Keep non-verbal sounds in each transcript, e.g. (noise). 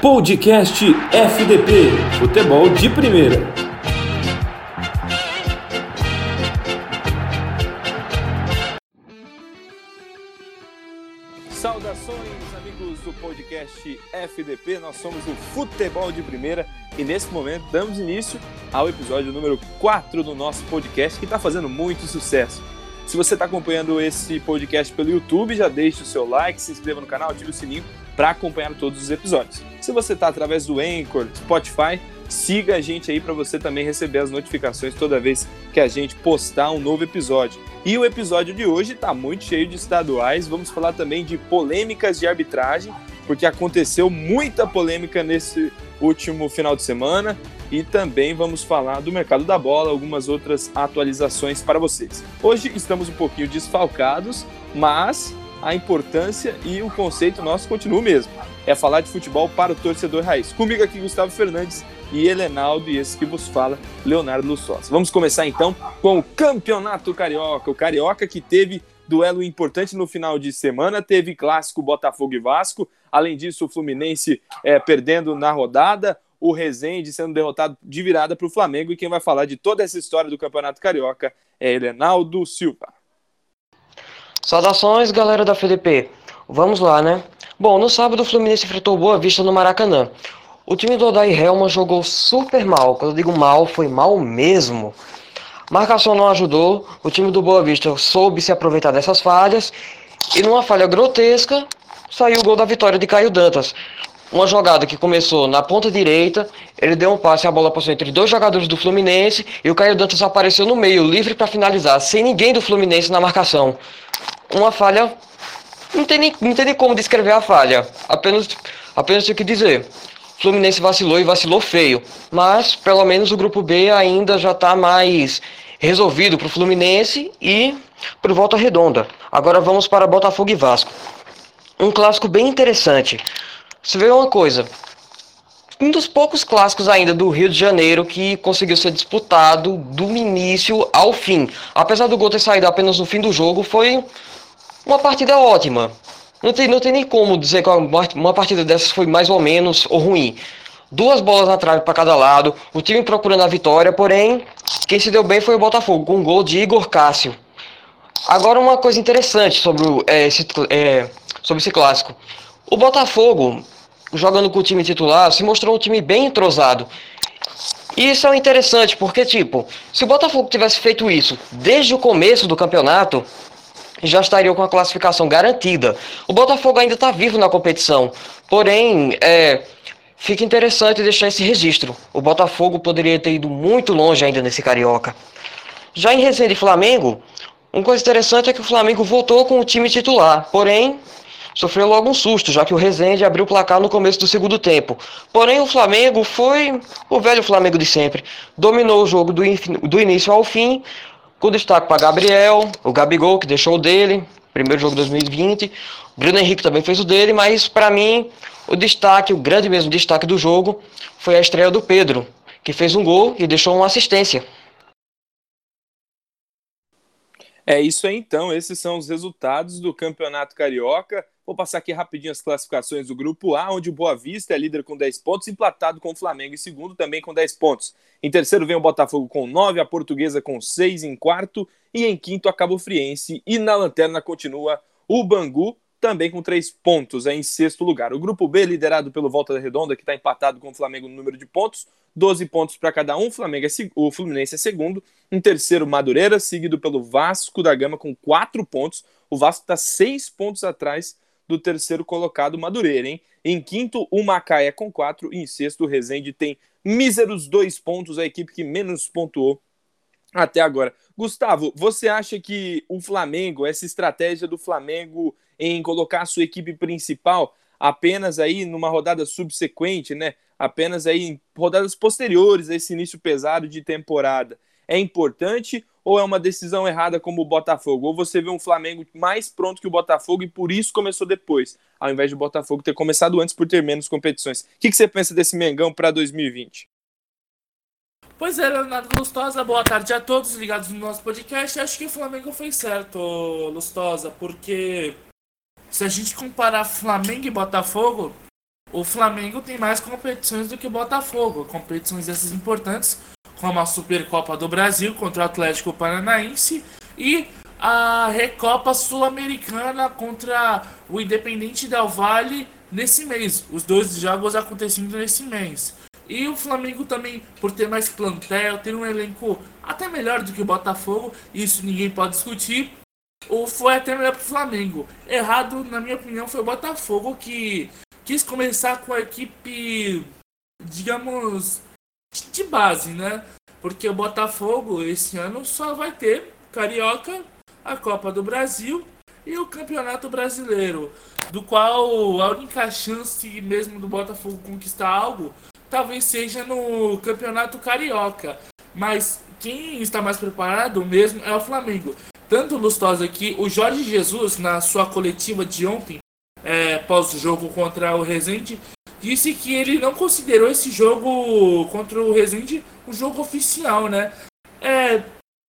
Podcast FDP Futebol de Primeira. Somos o Futebol de Primeira e nesse momento damos início ao episódio número 4 do nosso podcast que está fazendo muito sucesso. Se você está acompanhando esse podcast pelo YouTube, já deixe o seu like, se inscreva no canal, ative o sininho para acompanhar todos os episódios. Se você está através do Anchor, Spotify, siga a gente aí para você também receber as notificações toda vez que a gente postar um novo episódio. E o episódio de hoje está muito cheio de estaduais. Vamos falar também de polêmicas de arbitragem, porque aconteceu muita polêmica nesse último final de semana. E também vamos falar do mercado da bola, algumas outras atualizações para vocês. Hoje estamos um pouquinho desfalcados, mas a importância e o conceito nosso continua o mesmo. É falar de futebol para o torcedor raiz. Comigo aqui, Gustavo Fernandes e Helenaldo, e esse que vos fala, Leonardo Lussós. Vamos começar então com o Campeonato Carioca. O Carioca que teve duelo importante no final de semana, teve clássico Botafogo e Vasco. Além disso, o Fluminense é, perdendo na rodada, o Rezende sendo derrotado de virada para o Flamengo. E quem vai falar de toda essa história do Campeonato Carioca é Helenaldo Silva. Saudações, galera da FDP. Vamos lá, né? Bom, no sábado o Fluminense enfrentou Boa Vista no Maracanã. O time do Odair Helman jogou super mal. Quando eu digo mal, foi mal mesmo. Marcação não ajudou. O time do Boa Vista soube se aproveitar dessas falhas. E numa falha grotesca, saiu o gol da vitória de Caio Dantas. Uma jogada que começou na ponta direita, ele deu um passe, a bola passou entre dois jogadores do Fluminense e o Caio Dantas apareceu no meio, livre para finalizar, sem ninguém do Fluminense na marcação uma falha. Não tem, nem, não tem nem como descrever a falha. Apenas, apenas tenho que dizer. Fluminense vacilou e vacilou feio. Mas, pelo menos, o grupo B ainda já está mais resolvido para o Fluminense e para Volta Redonda. Agora vamos para Botafogo e Vasco. Um clássico bem interessante. Você vê uma coisa. Um dos poucos clássicos ainda do Rio de Janeiro que conseguiu ser disputado do início ao fim. Apesar do gol ter saído apenas no fim do jogo, foi uma partida ótima. Não tem, não tem nem como dizer que uma partida dessas foi mais ou menos ou ruim. Duas bolas na trave para cada lado, o time procurando a vitória, porém, quem se deu bem foi o Botafogo, com um gol de Igor Cássio. Agora, uma coisa interessante sobre, é, esse, é, sobre esse clássico. O Botafogo, jogando com o time titular, se mostrou um time bem entrosado. E isso é interessante, porque, tipo, se o Botafogo tivesse feito isso desde o começo do campeonato, já estaria com a classificação garantida. O Botafogo ainda está vivo na competição, porém, é, fica interessante deixar esse registro. O Botafogo poderia ter ido muito longe ainda nesse Carioca. Já em Resende Flamengo, uma coisa interessante é que o Flamengo voltou com o time titular, porém, sofreu logo um susto, já que o Resende abriu o placar no começo do segundo tempo. Porém, o Flamengo foi o velho Flamengo de sempre. Dominou o jogo do, do início ao fim, com destaque para Gabriel, o Gabigol, que deixou o dele, primeiro jogo de 2020. O Bruno Henrique também fez o dele, mas para mim, o destaque, o grande mesmo destaque do jogo, foi a estreia do Pedro, que fez um gol e deixou uma assistência. É isso aí então, esses são os resultados do Campeonato Carioca. Vou passar aqui rapidinho as classificações do grupo A, onde o Boa Vista é líder com 10 pontos, emplatado com o Flamengo em segundo, também com 10 pontos. Em terceiro vem o Botafogo com 9, a Portuguesa com 6 em quarto e em quinto a Cabo Friense. E na lanterna continua o Bangu, também com 3 pontos, é em sexto lugar. O grupo B, liderado pelo Volta da Redonda, que está empatado com o Flamengo no número de pontos, 12 pontos para cada um. Flamengo é, o Fluminense é segundo. Em terceiro, Madureira, seguido pelo Vasco da Gama com 4 pontos. O Vasco está 6 pontos atrás do terceiro colocado Madureira, hein? Em quinto, o Macaé com quatro. E em sexto, o Rezende tem míseros dois pontos, a equipe que menos pontuou até agora. Gustavo, você acha que o Flamengo, essa estratégia do Flamengo em colocar a sua equipe principal apenas aí numa rodada subsequente, né? Apenas aí em rodadas posteriores a esse início pesado de temporada, é importante ou é uma decisão errada como o Botafogo? Ou você vê um Flamengo mais pronto que o Botafogo e por isso começou depois, ao invés de o Botafogo ter começado antes por ter menos competições? O que, que você pensa desse Mengão para 2020? Pois é, Leonardo Lustosa, boa tarde a todos ligados no nosso podcast. Acho que o Flamengo fez certo, Lustosa, porque se a gente comparar Flamengo e Botafogo, o Flamengo tem mais competições do que o Botafogo. Competições essas importantes, como a Supercopa do Brasil contra o Atlético Paranaense e a Recopa Sul-Americana contra o Independente Del Valle nesse mês. Os dois jogos acontecendo nesse mês. E o Flamengo também, por ter mais plantel, ter um elenco até melhor do que o Botafogo, isso ninguém pode discutir. Ou foi até melhor para o Flamengo. Errado, na minha opinião, foi o Botafogo que quis começar com a equipe, digamos, de base, né? Porque o Botafogo esse ano só vai ter Carioca, a Copa do Brasil e o Campeonato Brasileiro, do qual a única chance mesmo do Botafogo conquistar algo talvez seja no Campeonato Carioca. Mas quem está mais preparado mesmo é o Flamengo. Tanto Lustosa aqui, o Jorge Jesus, na sua coletiva de ontem, é, pós-jogo contra o Rezende, disse que ele não considerou esse jogo contra o Rezende um jogo oficial, né? É,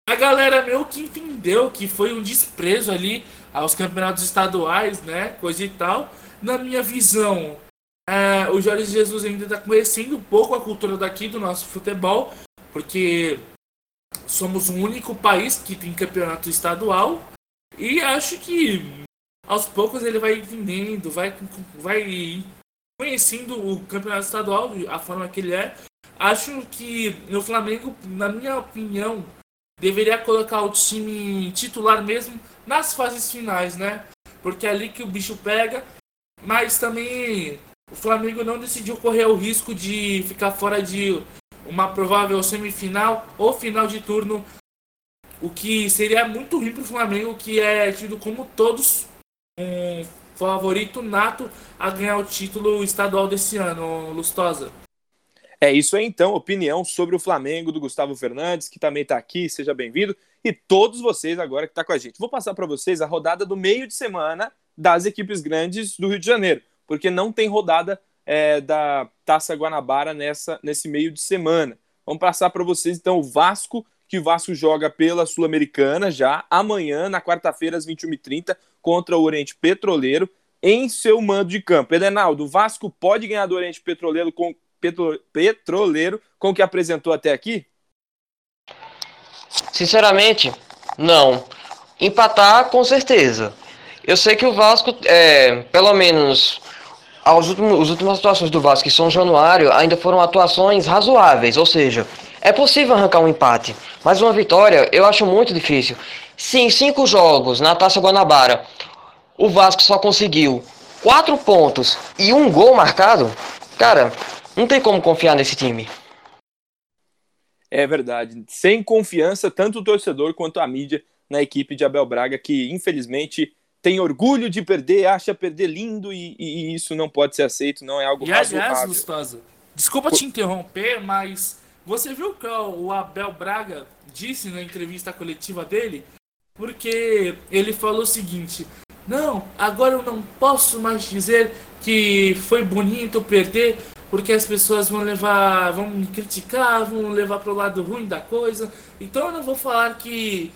a galera meio que entendeu que foi um desprezo ali aos campeonatos estaduais, né? Coisa e tal. Na minha visão, é, o Jorge Jesus ainda está conhecendo um pouco a cultura daqui do nosso futebol, porque somos o único país que tem campeonato estadual e acho que aos poucos ele vai entendendo, vai, vai conhecendo o campeonato estadual, a forma que ele é. Acho que o Flamengo, na minha opinião, deveria colocar o time titular mesmo nas fases finais, né? Porque é ali que o bicho pega, mas também o Flamengo não decidiu correr o risco de ficar fora de uma provável semifinal ou final de turno, o que seria muito ruim para o Flamengo, que é tido como todos um favorito nato a ganhar o título estadual desse ano, Lustosa. É isso aí então, opinião sobre o Flamengo do Gustavo Fernandes, que também está aqui, seja bem-vindo, e todos vocês agora que estão tá com a gente. Vou passar para vocês a rodada do meio de semana das equipes grandes do Rio de Janeiro porque não tem rodada é, da Taça Guanabara nessa, nesse meio de semana. Vamos passar para vocês então o Vasco, que o Vasco joga pela Sul-Americana já amanhã, na quarta-feira, às 21h30, contra o Oriente Petroleiro, em seu mando de campo. Edenaldo, o Vasco pode ganhar do Oriente Petroleiro com, petro, Petroleiro com o que apresentou até aqui? Sinceramente, não. Empatar, com certeza. Eu sei que o Vasco, é, pelo menos as últimas, as últimas atuações do Vasco em São Januário ainda foram atuações razoáveis, ou seja, é possível arrancar um empate, mas uma vitória eu acho muito difícil. Se em cinco jogos na Taça Guanabara o Vasco só conseguiu quatro pontos e um gol marcado, cara, não tem como confiar nesse time. É verdade. Sem confiança, tanto o torcedor quanto a mídia na equipe de Abel Braga, que infelizmente tem orgulho de perder, acha perder lindo e, e isso não pode ser aceito, não é algo e, aliás, Gustosa, desculpa te interromper, mas você viu que o Abel Braga disse na entrevista coletiva dele? Porque ele falou o seguinte: Não, agora eu não posso mais dizer que foi bonito perder, porque as pessoas vão levar, vão me criticar, vão levar para o lado ruim da coisa. Então eu não vou falar que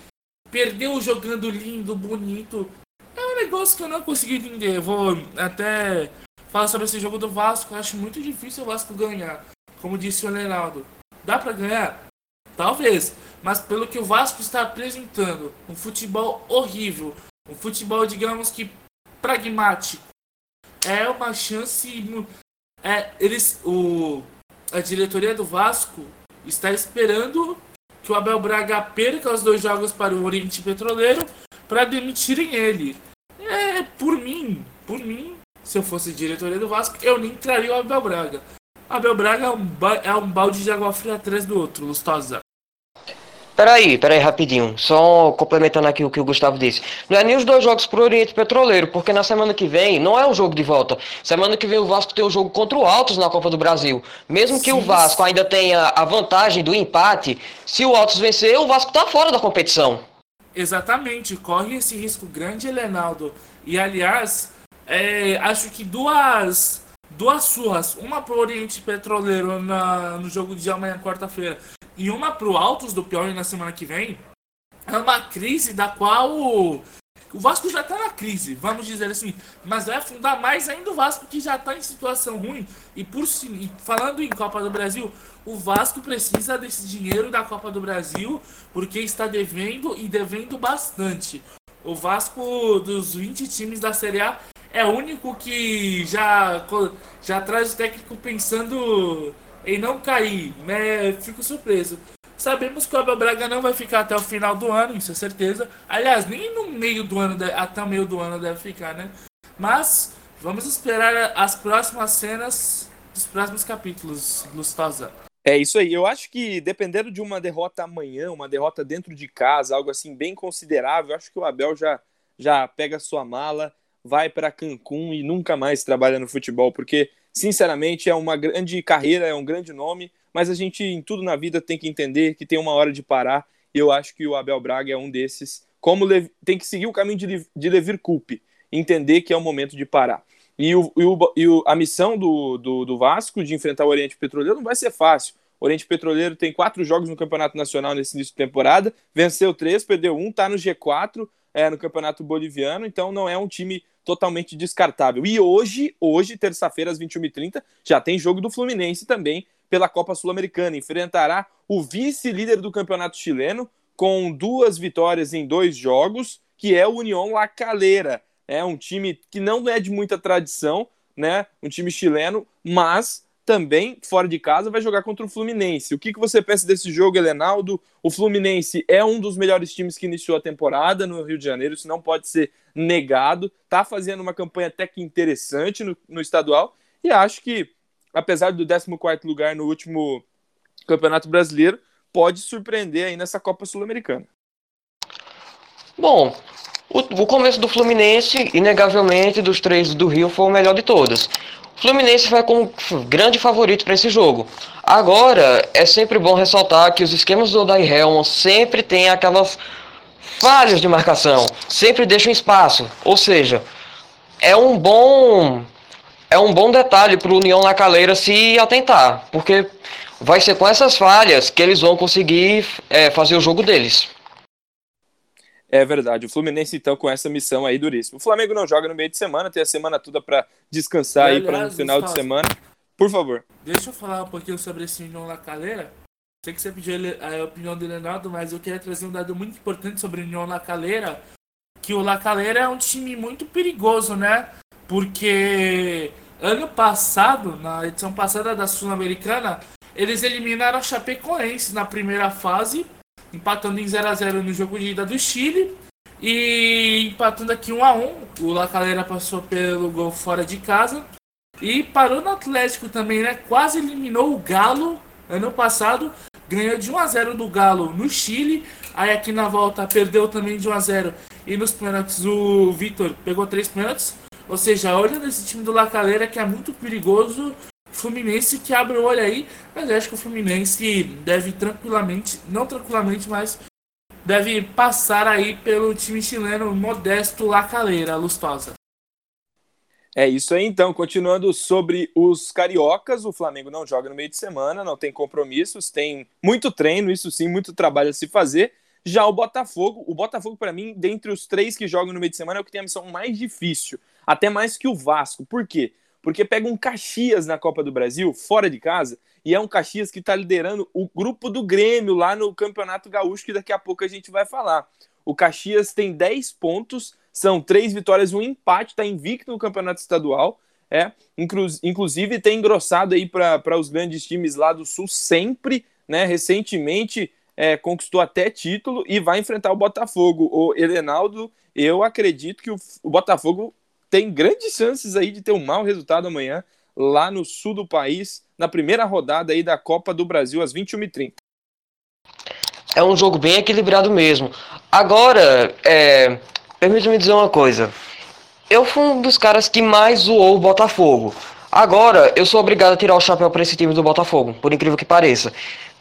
perdeu jogando lindo, bonito, um negócio que eu não consegui entender. vou até falar sobre esse jogo do Vasco. Eu acho muito difícil o Vasco ganhar. Como disse o Leonardo. Dá para ganhar? Talvez. Mas pelo que o Vasco está apresentando, um futebol horrível. Um futebol, digamos que pragmático. É uma chance. É, eles, o, a diretoria do Vasco está esperando que o Abel Braga perca os dois jogos para o Oriente Petroleiro para demitirem ele. É, por mim, por mim, se eu fosse diretoria do Vasco, eu nem traria o Abel Braga. Abel Braga é um, é um balde de água fria atrás do outro, Lustosa. Peraí, peraí, rapidinho. Só complementando aqui o que o Gustavo disse. Não é nem os dois jogos pro Oriente Petroleiro, porque na semana que vem não é um jogo de volta. Semana que vem o Vasco tem o um jogo contra o Altos na Copa do Brasil. Mesmo que Sim. o Vasco ainda tenha a vantagem do empate, se o Altos vencer, o Vasco tá fora da competição. Exatamente, corre esse risco grande, Lenaldo. E aliás, é, acho que duas duas surras, uma pro Oriente Petroleiro na, no jogo de amanhã, quarta-feira, e uma pro Altos do Piauí na semana que vem, é uma crise da qual o, o Vasco já tá na crise, vamos dizer assim, mas vai afundar mais ainda o Vasco que já tá em situação ruim. E por e falando em Copa do Brasil, o Vasco precisa desse dinheiro da Copa do Brasil porque está devendo e devendo bastante. O Vasco dos 20 times da Série A é o único que já, já traz o técnico pensando em não cair. Né? Fico surpreso. Sabemos que o Abel Braga não vai ficar até o final do ano, isso é certeza. Aliás, nem no meio do ano, até o meio do ano deve ficar, né? Mas vamos esperar as próximas cenas dos próximos capítulos, Lustosa. É isso aí. Eu acho que dependendo de uma derrota amanhã, uma derrota dentro de casa, algo assim bem considerável, acho que o Abel já, já pega sua mala, vai para Cancún e nunca mais trabalha no futebol, porque sinceramente é uma grande carreira, é um grande nome, mas a gente em tudo na vida tem que entender que tem uma hora de parar. E eu acho que o Abel Braga é um desses. Como tem que seguir o caminho de, de Levir Coupe, entender que é o momento de parar. E, o, e, o, e o, a missão do, do, do, Vasco de enfrentar o Oriente Petroleiro não vai ser fácil. O Oriente Petroleiro tem quatro jogos no Campeonato Nacional nesse início de temporada, venceu três, perdeu um, está no G4 é, no Campeonato Boliviano, então não é um time totalmente descartável. E hoje, hoje, terça-feira, às 21h30, já tem jogo do Fluminense também pela Copa Sul-Americana. Enfrentará o vice-líder do campeonato chileno, com duas vitórias em dois jogos, que é o União La Calera é um time que não é de muita tradição, né? Um time chileno, mas também fora de casa vai jogar contra o Fluminense. O que, que você pensa desse jogo, Helenaldo? O Fluminense é um dos melhores times que iniciou a temporada no Rio de Janeiro, isso não pode ser negado. Tá fazendo uma campanha até que interessante no, no estadual e acho que, apesar do 14 lugar no último Campeonato Brasileiro, pode surpreender aí nessa Copa Sul-Americana. Bom, o, o começo do Fluminense, inegavelmente, dos três do Rio, foi o melhor de todos. O Fluminense vai como grande favorito para esse jogo. Agora, é sempre bom ressaltar que os esquemas do Odair Helman sempre tem aquelas falhas de marcação, sempre deixam espaço. Ou seja, é um bom é um bom detalhe para o União na Caleira se atentar, porque vai ser com essas falhas que eles vão conseguir é, fazer o jogo deles. É verdade. O Fluminense, então, com essa missão aí duríssima. O Flamengo não joga no meio de semana, tem a semana toda para descansar aí para no final de semana. Por favor. Deixa eu falar um pouquinho sobre esse União La Calera. Sei que você pediu a opinião do Leonardo, mas eu queria trazer um dado muito importante sobre o União La Calera. Que o La Calera é um time muito perigoso, né? Porque ano passado, na edição passada da Sul-Americana, eles eliminaram a Chapecoense na primeira fase empatando em 0 a 0 no jogo de ida do Chile e empatando aqui 1 a 1. O La Calera passou pelo gol fora de casa e parou no Atlético também, né? Quase eliminou o Galo ano passado, ganhou de 1 a 0 do Galo no Chile. Aí aqui na volta perdeu também de 1 a 0 e nos pênaltis o Vitor pegou três pênaltis. Ou seja, olha nesse time do La Calera que é muito perigoso Fluminense que abre o olho aí, mas acho que o Fluminense deve tranquilamente, não tranquilamente, mas deve passar aí pelo time chileno modesto La Calera, Lustosa. É isso aí então, continuando sobre os cariocas, o Flamengo não joga no meio de semana, não tem compromissos, tem muito treino, isso sim, muito trabalho a se fazer. Já o Botafogo, o Botafogo para mim, dentre os três que jogam no meio de semana, é o que tem a missão mais difícil, até mais que o Vasco. Por quê? Porque pega um Caxias na Copa do Brasil, fora de casa, e é um Caxias que está liderando o grupo do Grêmio lá no Campeonato Gaúcho, que daqui a pouco a gente vai falar. O Caxias tem 10 pontos, são três vitórias um empate, está invicto no Campeonato Estadual. É, inclu inclusive tem engrossado aí para os grandes times lá do Sul sempre, né? Recentemente é, conquistou até título e vai enfrentar o Botafogo. O Elenaldo, eu acredito que o, o Botafogo tem grandes chances aí de ter um mau resultado amanhã lá no sul do país, na primeira rodada aí da Copa do Brasil às 21h30. É um jogo bem equilibrado mesmo. Agora, é, permite-me dizer uma coisa. Eu fui um dos caras que mais zoou o Botafogo. Agora, eu sou obrigado a tirar o chapéu para esse time do Botafogo, por incrível que pareça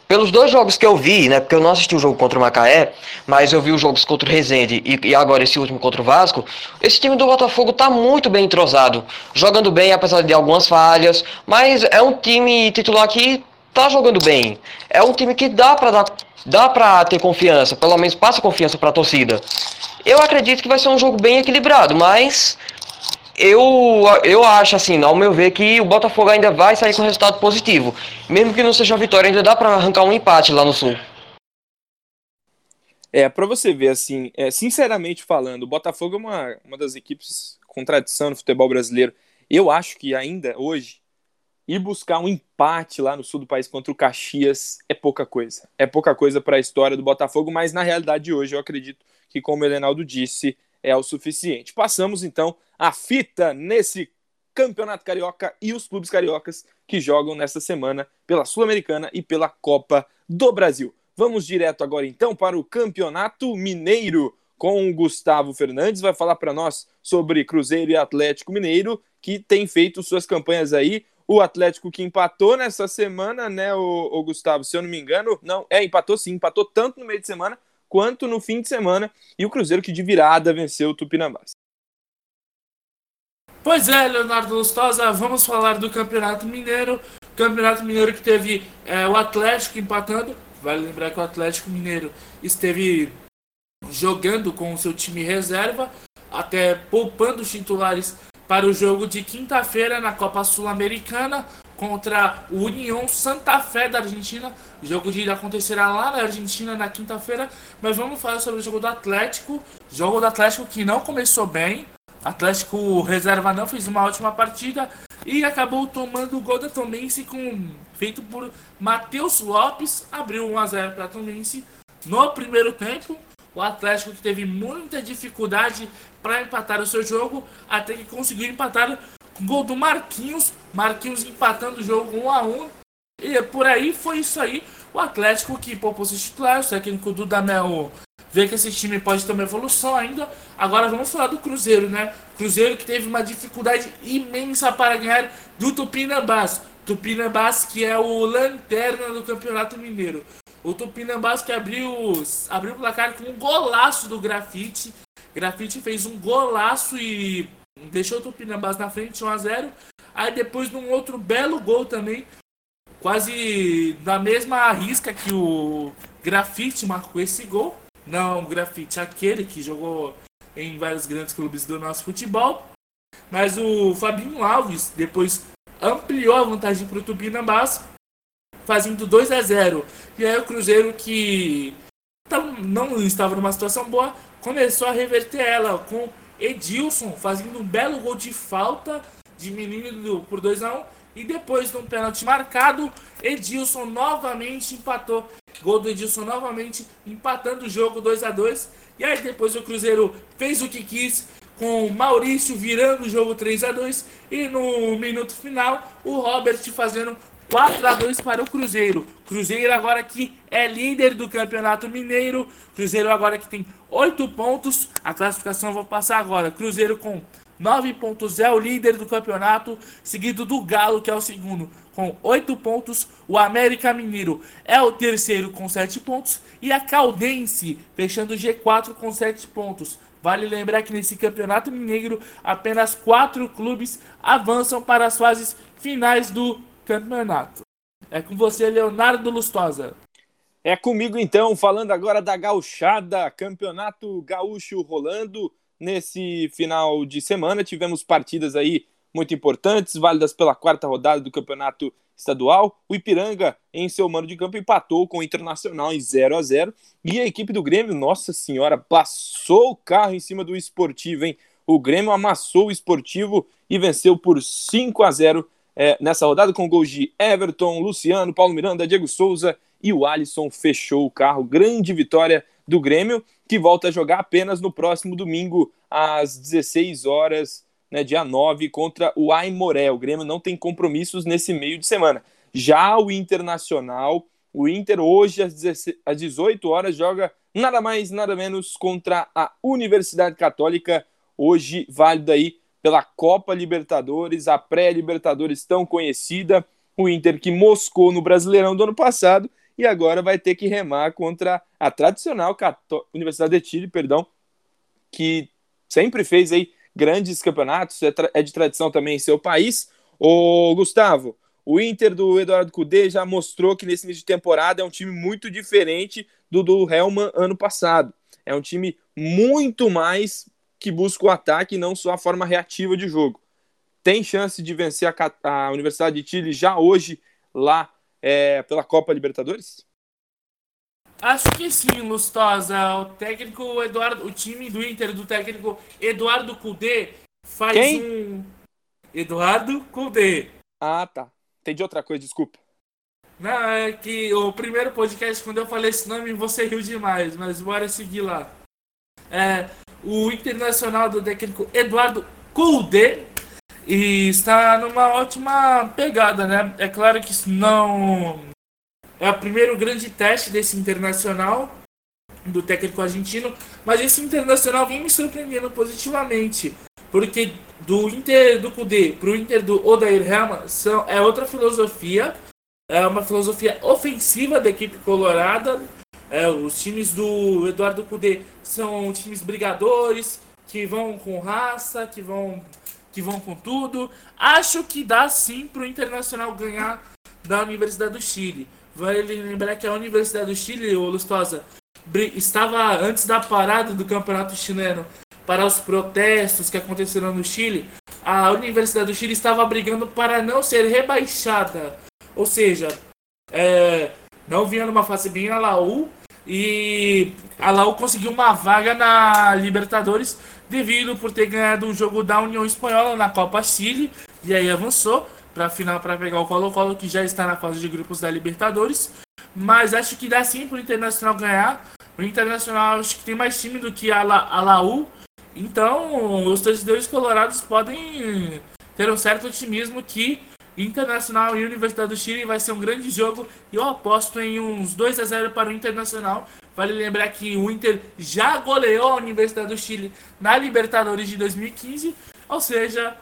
pelos dois jogos que eu vi, né? Porque eu não assisti o jogo contra o Macaé, mas eu vi os jogos contra o Rezende e, e, agora esse último contra o Vasco. Esse time do Botafogo tá muito bem entrosado, jogando bem apesar de algumas falhas, mas é um time titular que tá jogando bem. É um time que dá para dar, dá para ter confiança, pelo menos passa confiança para a torcida. Eu acredito que vai ser um jogo bem equilibrado, mas eu, eu acho assim, ao meu ver, que o Botafogo ainda vai sair com resultado positivo. Mesmo que não seja uma vitória, ainda dá para arrancar um empate lá no Sul. É, para você ver, assim, é, sinceramente falando, o Botafogo é uma, uma das equipes com tradição no futebol brasileiro. Eu acho que ainda hoje ir buscar um empate lá no sul do país contra o Caxias é pouca coisa. É pouca coisa para a história do Botafogo, mas na realidade hoje eu acredito que, como o Elenaldo disse, é o suficiente. Passamos então a fita nesse Campeonato Carioca e os clubes cariocas que jogam nesta semana pela Sul-Americana e pela Copa do Brasil. Vamos direto agora então para o Campeonato Mineiro com o Gustavo Fernandes, vai falar para nós sobre Cruzeiro e Atlético Mineiro, que tem feito suas campanhas aí. O Atlético que empatou nessa semana, né, o, o Gustavo, se eu não me engano, não, é, empatou sim, empatou tanto no meio de semana quanto no fim de semana, e o Cruzeiro que de virada venceu o Tupinambás. Pois é, Leonardo Lustosa, vamos falar do Campeonato Mineiro. Campeonato Mineiro que teve é, o Atlético empatando. Vale lembrar que o Atlético Mineiro esteve jogando com o seu time reserva, até poupando os titulares para o jogo de quinta-feira na Copa Sul-Americana contra o União Santa Fé da Argentina. O jogo de ida acontecerá lá na Argentina na quinta-feira, mas vamos falar sobre o jogo do Atlético. Jogo do Atlético que não começou bem. Atlético reserva não fez uma ótima partida e acabou tomando o gol da Tomense com feito por Matheus Lopes, abriu 1 a 0 para Tomense no primeiro tempo. O Atlético que teve muita dificuldade para empatar o seu jogo, até que conseguiu empatar com gol do Marquinhos. Marquinhos empatando o jogo 1 a 1 E por aí foi isso aí. O Atlético que poupou seus titulares, o técnico do Vê que esse time pode ter uma evolução ainda. Agora vamos falar do Cruzeiro, né? Cruzeiro que teve uma dificuldade imensa para ganhar do Tupinambás. Tupinambás que é o lanterna do Campeonato Mineiro. O Tupinambás que abriu, abriu o placar com um golaço do Grafite. Grafite fez um golaço e deixou o Tupinambás na frente 1 a 0. Aí depois num outro belo gol também, quase na mesma risca que o Grafite marcou esse gol. Não o Grafite, aquele que jogou em vários grandes clubes do nosso futebol. Mas o Fabinho Alves depois ampliou a vantagem para o Tupinambás fazendo 2 a 0 E aí o Cruzeiro, que não estava numa situação boa, começou a reverter ela com Edilson fazendo um belo gol de falta, diminuindo por 2 a 1 E depois de um pênalti marcado, Edilson novamente empatou. Gol do Edilson novamente empatando o jogo 2 a 2 E aí depois o Cruzeiro fez o que quis, com Maurício virando o jogo 3 a 2 e no minuto final o Robert fazendo 4 a 2 para o Cruzeiro. Cruzeiro agora que é líder do Campeonato Mineiro. Cruzeiro agora que tem 8 pontos. A classificação eu vou passar agora. Cruzeiro com 9 pontos é o líder do campeonato, seguido do Galo, que é o segundo, com 8 pontos. O América Mineiro é o terceiro com 7 pontos. E a Caldense fechando o G4 com 7 pontos. Vale lembrar que nesse campeonato mineiro apenas 4 clubes avançam para as fases finais do campeonato. É com você, Leonardo Lustosa. É comigo então, falando agora da gauchada, campeonato gaúcho rolando nesse final de semana. Tivemos partidas aí muito importantes, válidas pela quarta rodada do campeonato estadual. O Ipiranga, em seu mano de campo, empatou com o Internacional em 0 a 0 E a equipe do Grêmio, nossa senhora, passou o carro em cima do esportivo, hein? O Grêmio amassou o esportivo e venceu por 5 a 0 é, nessa rodada com gols de Everton, Luciano, Paulo Miranda, Diego Souza e o Alisson fechou o carro. Grande vitória do Grêmio, que volta a jogar apenas no próximo domingo, às 16 horas, né, dia 9, contra o Aimoré. O Grêmio não tem compromissos nesse meio de semana. Já o Internacional, o Inter hoje às, 16, às 18 horas joga nada mais, nada menos contra a Universidade Católica, hoje válido aí pela Copa Libertadores, a pré-Libertadores tão conhecida, o Inter que moscou no Brasileirão do ano passado e agora vai ter que remar contra a tradicional Universidade de Chile, perdão, que sempre fez aí grandes campeonatos, é, é de tradição também em seu país. O Gustavo, O Inter do Eduardo Cudê já mostrou que nesse início de temporada é um time muito diferente do do Helman ano passado. É um time muito mais que busca o ataque e não só a forma reativa de jogo. Tem chance de vencer a, a Universidade de Chile já hoje lá é, pela Copa Libertadores? Acho que sim, Lustosa. O técnico Eduardo, o time do Inter do técnico Eduardo Cudê faz Quem? um Eduardo Cudê. Ah, tá. Entendi outra coisa, desculpa. Não, é que o primeiro podcast, quando eu falei esse nome, você riu demais, mas bora seguir lá. É, o Internacional do técnico Eduardo Cudê e está numa ótima pegada, né? É claro que isso não é o primeiro grande teste desse internacional do técnico argentino, mas esse internacional vem me surpreendendo positivamente, porque do Inter do Cudê para o Inter do Odair Helman são, é outra filosofia, é uma filosofia ofensiva da equipe colorada. É, os times do Eduardo Cudê são times brigadores que vão com raça, que vão que vão com tudo. Acho que dá sim para o Internacional ganhar da Universidade do Chile. Vale lembrar que a Universidade do Chile, o Lustosa, estava antes da parada do campeonato chileno para os protestos que aconteceram no Chile. A Universidade do Chile estava brigando para não ser rebaixada, ou seja, é, não vinha numa fase bem a Laú e a Laú conseguiu uma vaga na Libertadores devido por ter ganhado o jogo da União Espanhola na Copa Chile e aí avançou para final para pegar o Colo-Colo que já está na fase de grupos da Libertadores. Mas acho que dá sim para o Internacional ganhar. O Internacional acho que tem mais time do que a, La, a Laú. Então, os torcedores colorados podem ter um certo otimismo que Internacional e Universidade do Chile vai ser um grande jogo. E eu aposto em uns 2 a 0 para o Internacional. Vale lembrar que o Inter já goleou a Universidade do Chile na Libertadores de 2015. Ou seja,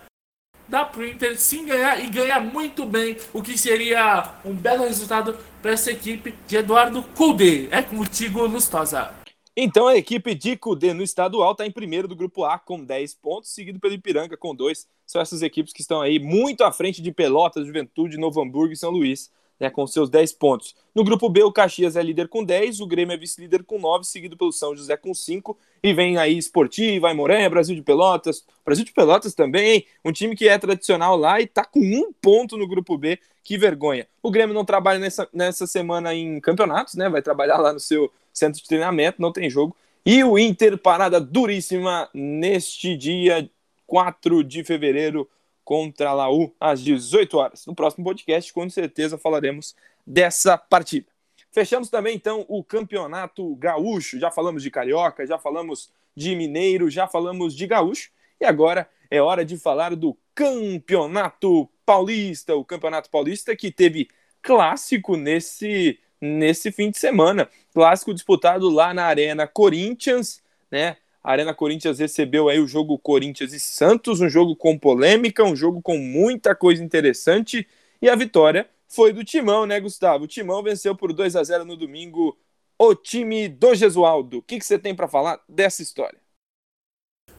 dá para o Inter sim ganhar e ganhar muito bem, o que seria um belo resultado para essa equipe de Eduardo Cudê. É contigo, Lustosa. Então a equipe de Cudê no estadual está em primeiro do grupo A com 10 pontos, seguido pelo Ipiranga com 2. São essas equipes que estão aí muito à frente de Pelotas, Juventude, Novo Hamburgo e São Luís né, com seus 10 pontos. No grupo B, o Caxias é líder com 10, o Grêmio é vice-líder com 9, seguido pelo São José com 5, e vem aí Esportiva, Aimoré, Brasil de Pelotas, Brasil de Pelotas também, hein? um time que é tradicional lá e tá com um ponto no grupo B, que vergonha. O Grêmio não trabalha nessa, nessa semana em campeonatos, né, vai trabalhar lá no seu centro de treinamento, não tem jogo, e o Inter, parada duríssima neste dia 4 de fevereiro, contra a Laú às 18 horas. No próximo podcast, com certeza falaremos dessa partida. Fechamos também então o campeonato gaúcho. Já falamos de carioca, já falamos de mineiro, já falamos de gaúcho e agora é hora de falar do campeonato paulista. O campeonato paulista que teve clássico nesse nesse fim de semana, clássico disputado lá na Arena Corinthians, né? A Arena Corinthians recebeu aí o jogo Corinthians e Santos, um jogo com polêmica, um jogo com muita coisa interessante. E a vitória foi do Timão, né, Gustavo? O Timão venceu por 2 a 0 no domingo o time do Gesualdo. O que, que você tem para falar dessa história?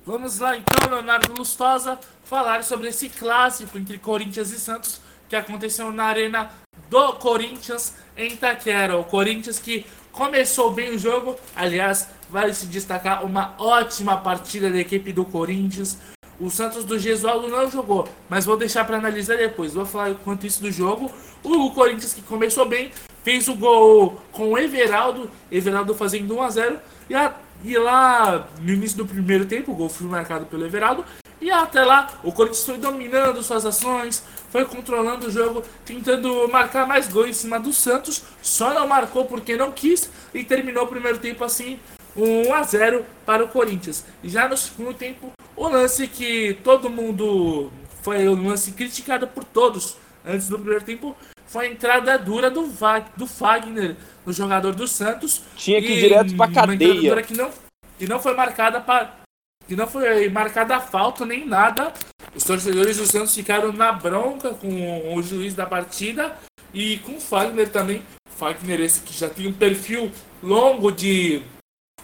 Vamos lá então, Leonardo Lustosa, falar sobre esse clássico entre Corinthians e Santos que aconteceu na Arena do Corinthians em Itaquera. O Corinthians que começou bem o jogo, aliás, vale se destacar uma ótima partida da equipe do Corinthians. O Santos do Gesualdo não jogou, mas vou deixar para analisar depois. Vou falar quanto isso do jogo. O Corinthians que começou bem, fez o gol com o Everaldo, Everaldo fazendo 1 a 0 e, a, e lá no início do primeiro tempo o gol foi marcado pelo Everaldo e até lá, o Corinthians foi dominando suas ações, foi controlando o jogo, tentando marcar mais gols em cima do Santos. Só não marcou porque não quis e terminou o primeiro tempo assim, 1 a 0 para o Corinthians. E já no segundo tempo, o lance que todo mundo foi um lance criticado por todos antes do primeiro tempo foi a entrada dura do, Va do Wagner, o jogador do Santos. Tinha que ir direto para cadeia. Que não, que não foi marcada para que não foi marcada falta nem nada. Os torcedores do Santos ficaram na bronca com o juiz da partida e com o Fagner também. Fagner esse que já tem um perfil longo de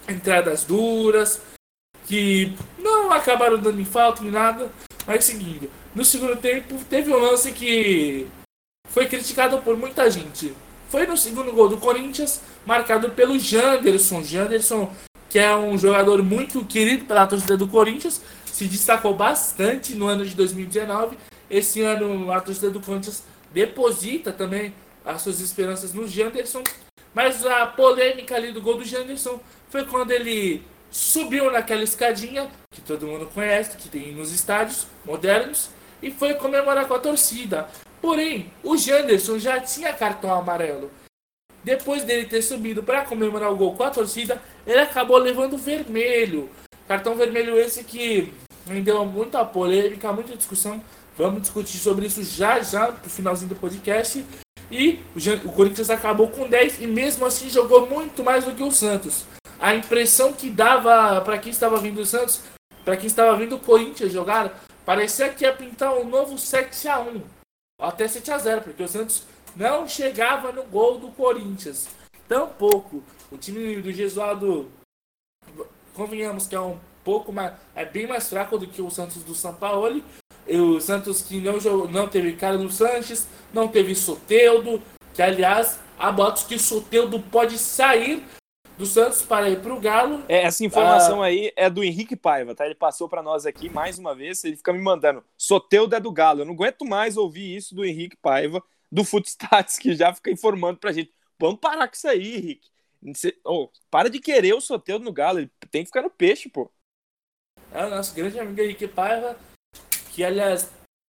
entradas duras, que não acabaram dando em falta nem nada. Mas seguindo, no segundo tempo teve um lance que foi criticado por muita gente. Foi no segundo gol do Corinthians, marcado pelo Janderson. Janderson, que é um jogador muito querido pela torcida do Corinthians, se destacou bastante no ano de 2019. Esse ano a torcida do Corinthians deposita também as suas esperanças no Janderson. Mas a polêmica ali do gol do Janderson foi quando ele subiu naquela escadinha que todo mundo conhece, que tem nos estádios modernos, e foi comemorar com a torcida. Porém, o Janderson já tinha cartão amarelo. Depois dele ter subido para comemorar o gol com a torcida, ele acabou levando vermelho. Cartão vermelho esse que rendeu muita polêmica, muita discussão. Vamos discutir sobre isso já já pro finalzinho do podcast. E o Corinthians acabou com 10 e mesmo assim jogou muito mais do que o Santos. A impressão que dava para quem estava vindo o Santos, para quem estava vindo o Corinthians jogar, parecia que ia pintar um novo 7 a 1 até 7 a 0 porque o Santos não chegava no gol do Corinthians. Tampouco. O time do Gesualdo, convenhamos que é um pouco mais. é bem mais fraco do que o Santos do São Paulo. E o Santos que não, jogou, não teve Carlos Sanches, não teve Soteudo, que aliás há boatos que Soteudo pode sair do Santos para ir para o Galo. É, essa informação ah, aí é do Henrique Paiva, tá? Ele passou para nós aqui mais uma vez, ele fica me mandando, Soteudo é do Galo. Eu não aguento mais ouvir isso do Henrique Paiva, do Footstats, que já fica informando pra gente. Vamos parar com isso aí, Henrique. Você, oh, para de querer o Soteudo no Galo, ele tem que ficar no peixe, pô. É o nosso grande amigo Henrique Paiva, que aliás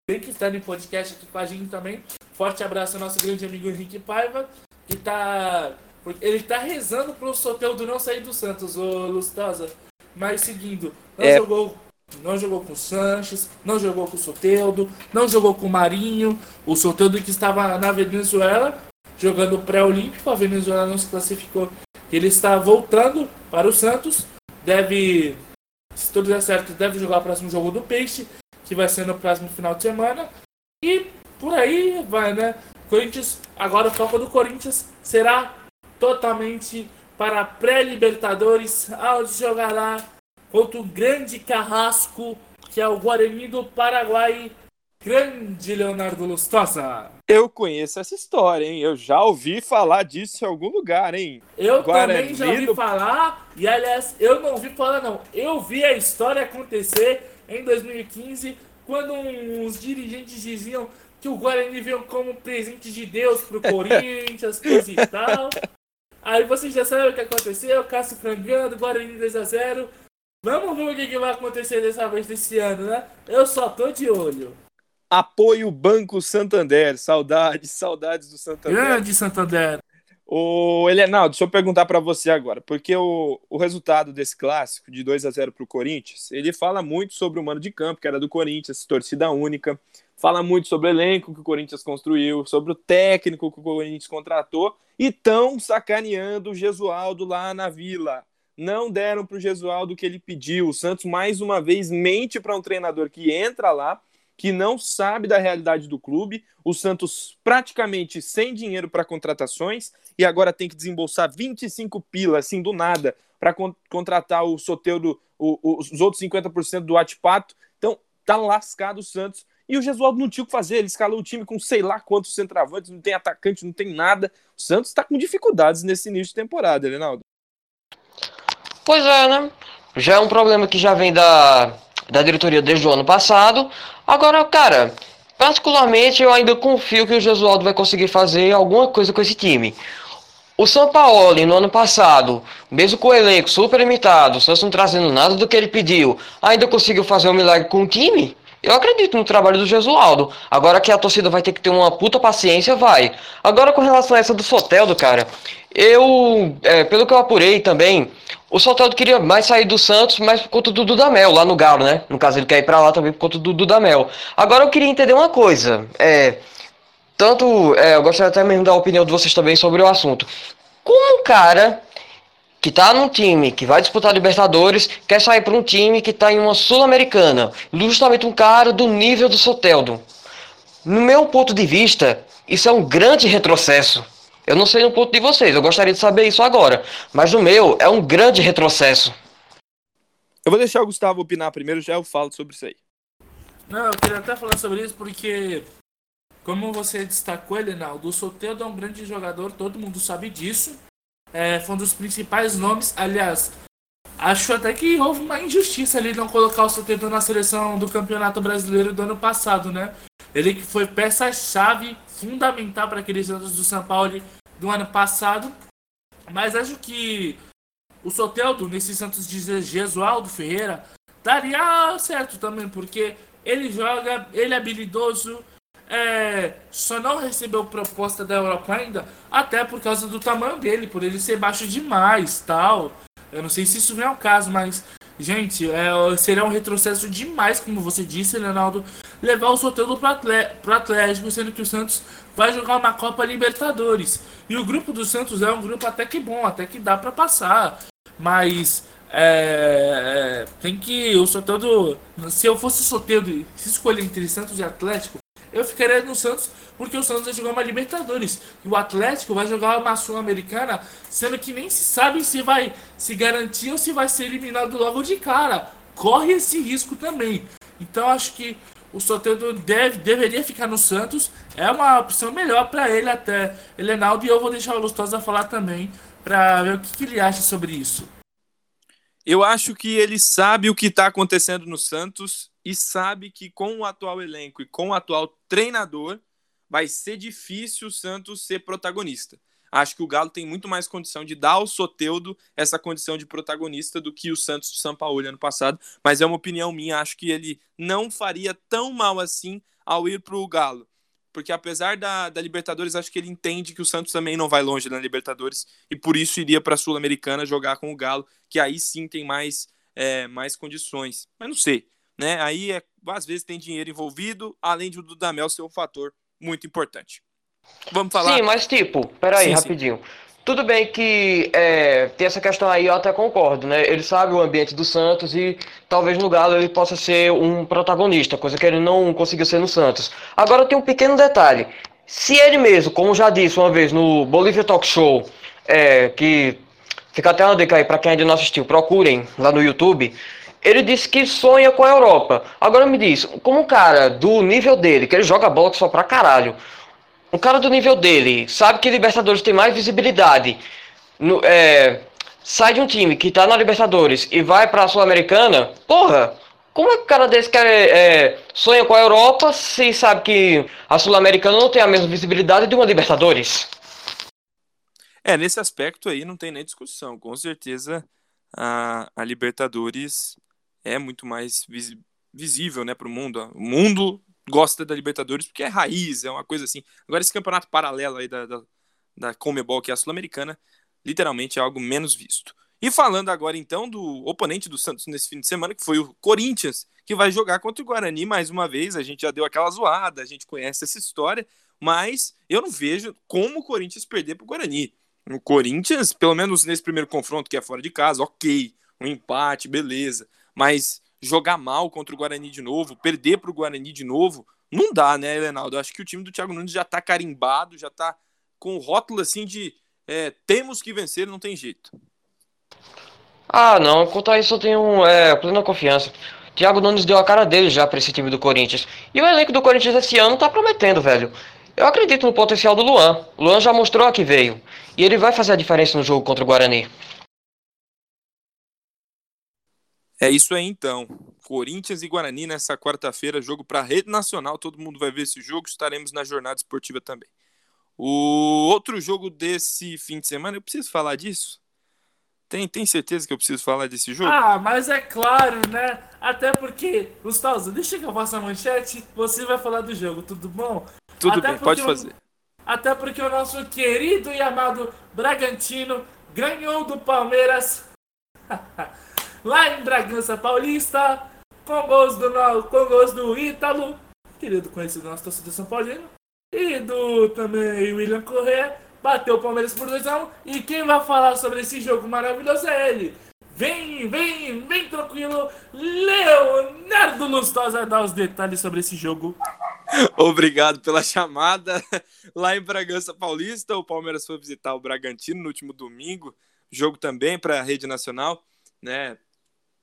tem que estar no podcast aqui com a gente também. Forte abraço ao nosso grande amigo Henrique Paiva, que tá. Ele tá rezando pro Soteldo não sair do Santos, ô Lustosa. Mas seguindo, não é. jogou. Não jogou com o Sanches, não jogou com o Soteldo, não jogou com o Marinho. O Soteldo que estava na Venezuela, jogando pré-olímpico, a Venezuela não se classificou. Ele está voltando para o Santos, deve, se tudo der certo, deve jogar o próximo jogo do Peixe que vai ser no próximo final de semana. E por aí vai, né? Corinthians, agora o foco do Corinthians será totalmente para pré-Libertadores, onde jogará contra o grande carrasco que é o Guarani do Paraguai, grande Leonardo Lustosa. Eu conheço essa história, hein? Eu já ouvi falar disso em algum lugar, hein? Eu Guarani também já ouvi do... falar, e aliás, eu não ouvi falar, não. Eu vi a história acontecer em 2015, quando uns dirigentes diziam que o Guarani veio como presente de Deus pro (laughs) Corinthians, coisa e tal. Aí vocês já sabem o que aconteceu, Cássio frangando, Guarani 2x0. Vamos ver o que, que vai acontecer dessa vez desse ano, né? Eu só tô de olho. Apoio Banco Santander. Saudades, saudades do Santander. Grande Santander. O Elenaldo, deixa eu perguntar para você agora, porque o, o resultado desse clássico de 2 a 0 para o Corinthians, ele fala muito sobre o mano de campo, que era do Corinthians, torcida única, fala muito sobre o elenco que o Corinthians construiu, sobre o técnico que o Corinthians contratou, e tão sacaneando o Gesualdo lá na Vila. Não deram para o Gesualdo o que ele pediu. O Santos, mais uma vez, mente para um treinador que entra lá que não sabe da realidade do clube. O Santos praticamente sem dinheiro para contratações e agora tem que desembolsar 25 pila, assim, do nada, para con contratar o Soteudo, os outros 50% do Atipato. Então, tá lascado o Santos. E o Gesualdo não tinha o que fazer, ele escalou o time com sei lá quantos centravantes, não tem atacante, não tem nada. O Santos está com dificuldades nesse início de temporada, Reinaldo. Pois é, né? Já é um problema que já vem da, da diretoria desde o ano passado. Agora, cara, particularmente eu ainda confio que o Jesualdo vai conseguir fazer alguma coisa com esse time. O São Paulo, no ano passado, mesmo com o elenco super limitado, só não trazendo nada do que ele pediu, ainda conseguiu fazer um milagre com o time? Eu acredito no trabalho do Jesualdo. Agora que a torcida vai ter que ter uma puta paciência, vai. Agora com relação a essa do Soteldo, cara, eu, é, pelo que eu apurei também, o Soteldo queria mais sair do Santos, mas por conta do Dudamel, lá no Galo, né? No caso, ele quer ir pra lá também por conta do Dudamel. Agora eu queria entender uma coisa. É. Tanto. É, eu gostaria até mesmo da opinião de vocês também sobre o assunto. Como um cara que tá num time que vai disputar Libertadores quer sair para um time que tá em uma Sul-Americana? Justamente um cara do nível do Soteldo. No meu ponto de vista, isso é um grande retrocesso. Eu não sei no ponto de vocês, eu gostaria de saber isso agora. Mas no meu, é um grande retrocesso. Eu vou deixar o Gustavo opinar primeiro, já eu falo sobre isso aí. Não, eu queria até falar sobre isso porque como você destacou, Elenaldo, o Soteldo é um grande jogador, todo mundo sabe disso. É, foi um dos principais nomes. Aliás, acho até que houve uma injustiça ali não colocar o Soteldo na seleção do Campeonato Brasileiro do ano passado, né? Ele que foi peça-chave fundamental para aqueles anos do São Paulo do ano passado. Mas acho que o Soteldo, nesse Santos de Gesualdo Ferreira, daria certo também, porque ele joga, ele é habilidoso, é, só não recebeu proposta da Europa ainda, até por causa do tamanho dele, por ele ser baixo demais, tal. Eu não sei se isso vem ao caso, mas gente, é, seria um retrocesso demais, como você disse, Leonardo, levar o Soteldo para o Atlético, sendo que o Santos vai jogar uma Copa Libertadores. E o grupo do Santos é um grupo até que bom, até que dá para passar. Mas é, tem que. O Soteldo. Se eu fosse Soteldo se escolher entre Santos e Atlético, eu ficaria no Santos porque o Santos vai jogar uma Libertadores. E o Atlético vai jogar uma Sul-Americana, sendo que nem se sabe se vai se garantir ou se vai ser eliminado logo de cara. Corre esse risco também. Então acho que o Soteldo deve, deveria ficar no Santos. É uma opção melhor para ele até. Elenaldo, e eu vou deixar o Lustosa falar também para ver o que, que ele acha sobre isso. Eu acho que ele sabe o que está acontecendo no Santos e sabe que com o atual elenco e com o atual treinador vai ser difícil o Santos ser protagonista. Acho que o Galo tem muito mais condição de dar ao Soteudo essa condição de protagonista do que o Santos de São Paulo ano passado, mas é uma opinião minha. Acho que ele não faria tão mal assim ao ir para o Galo porque apesar da, da Libertadores, acho que ele entende que o Santos também não vai longe na Libertadores e por isso iria para a Sul-Americana jogar com o Galo, que aí sim tem mais, é, mais condições. Mas não sei, né? Aí é, às vezes tem dinheiro envolvido, além de o Dudamel ser um fator muito importante. Vamos falar. Sim, mas tipo, peraí, sim, rapidinho. Sim. Tudo bem que é, tem essa questão aí, eu até concordo, né? Ele sabe o ambiente do Santos e talvez no Galo ele possa ser um protagonista, coisa que ele não conseguiu ser no Santos. Agora tem um pequeno detalhe. Se ele mesmo, como já disse uma vez no Bolívia Talk Show, é, que fica até uma dica aí para quem ainda não assistiu, procurem lá no YouTube. Ele disse que sonha com a Europa. Agora me diz, como um cara do nível dele, que ele joga bola só pra caralho, um cara do nível dele sabe que Libertadores tem mais visibilidade. No, é, sai de um time que tá na Libertadores e vai pra Sul-Americana, porra, como é que o cara desse quer, é, sonha com a Europa se sabe que a Sul-Americana não tem a mesma visibilidade de uma Libertadores? É, nesse aspecto aí não tem nem discussão. Com certeza a, a Libertadores é muito mais vis, visível né, para o mundo. O mundo gosta da Libertadores porque é raiz, é uma coisa assim. Agora, esse campeonato paralelo aí da, da, da Comebol, que é a Sul-Americana, literalmente é algo menos visto. E falando agora então do oponente do Santos nesse fim de semana, que foi o Corinthians, que vai jogar contra o Guarani mais uma vez. A gente já deu aquela zoada, a gente conhece essa história, mas eu não vejo como o Corinthians perder para o Guarani. O Corinthians, pelo menos nesse primeiro confronto que é fora de casa, ok, um empate, beleza, mas jogar mal contra o Guarani de novo, perder para o Guarani de novo, não dá, né, Leonardo? Acho que o time do Thiago Nunes já está carimbado, já está com o rótulo assim de é, temos que vencer, não tem jeito. Ah, não, quanto a isso eu tenho é, plena confiança. Thiago Nunes deu a cara dele já para esse time do Corinthians. E o elenco do Corinthians esse ano tá prometendo, velho. Eu acredito no potencial do Luan. O Luan já mostrou a que veio. E ele vai fazer a diferença no jogo contra o Guarani. É isso aí então. Corinthians e Guarani nessa quarta-feira, jogo para a rede nacional. Todo mundo vai ver esse jogo. Estaremos na jornada esportiva também. O outro jogo desse fim de semana, eu preciso falar disso? Tem, tem certeza que eu preciso falar desse jogo? Ah, mas é claro, né? Até porque, Gustavo, deixa que eu faça a manchete, você vai falar do jogo, tudo bom? Tudo Até bem, pode fazer. Até porque o nosso querido e amado Bragantino ganhou do Palmeiras (laughs) lá em Bragança Paulista, com gols do, com gols do Ítalo, querido conhecido nosso torcedor São Paulino, e do também William Correa, bateu o Palmeiras por 2x1. E quem vai falar sobre esse jogo maravilhoso é ele. Vem, vem, vem tranquilo, Leonardo Lustosa dar os detalhes sobre esse jogo. Obrigado pela chamada. (laughs) Lá em Bragança Paulista, o Palmeiras foi visitar o Bragantino no último domingo, jogo também para a Rede Nacional, né?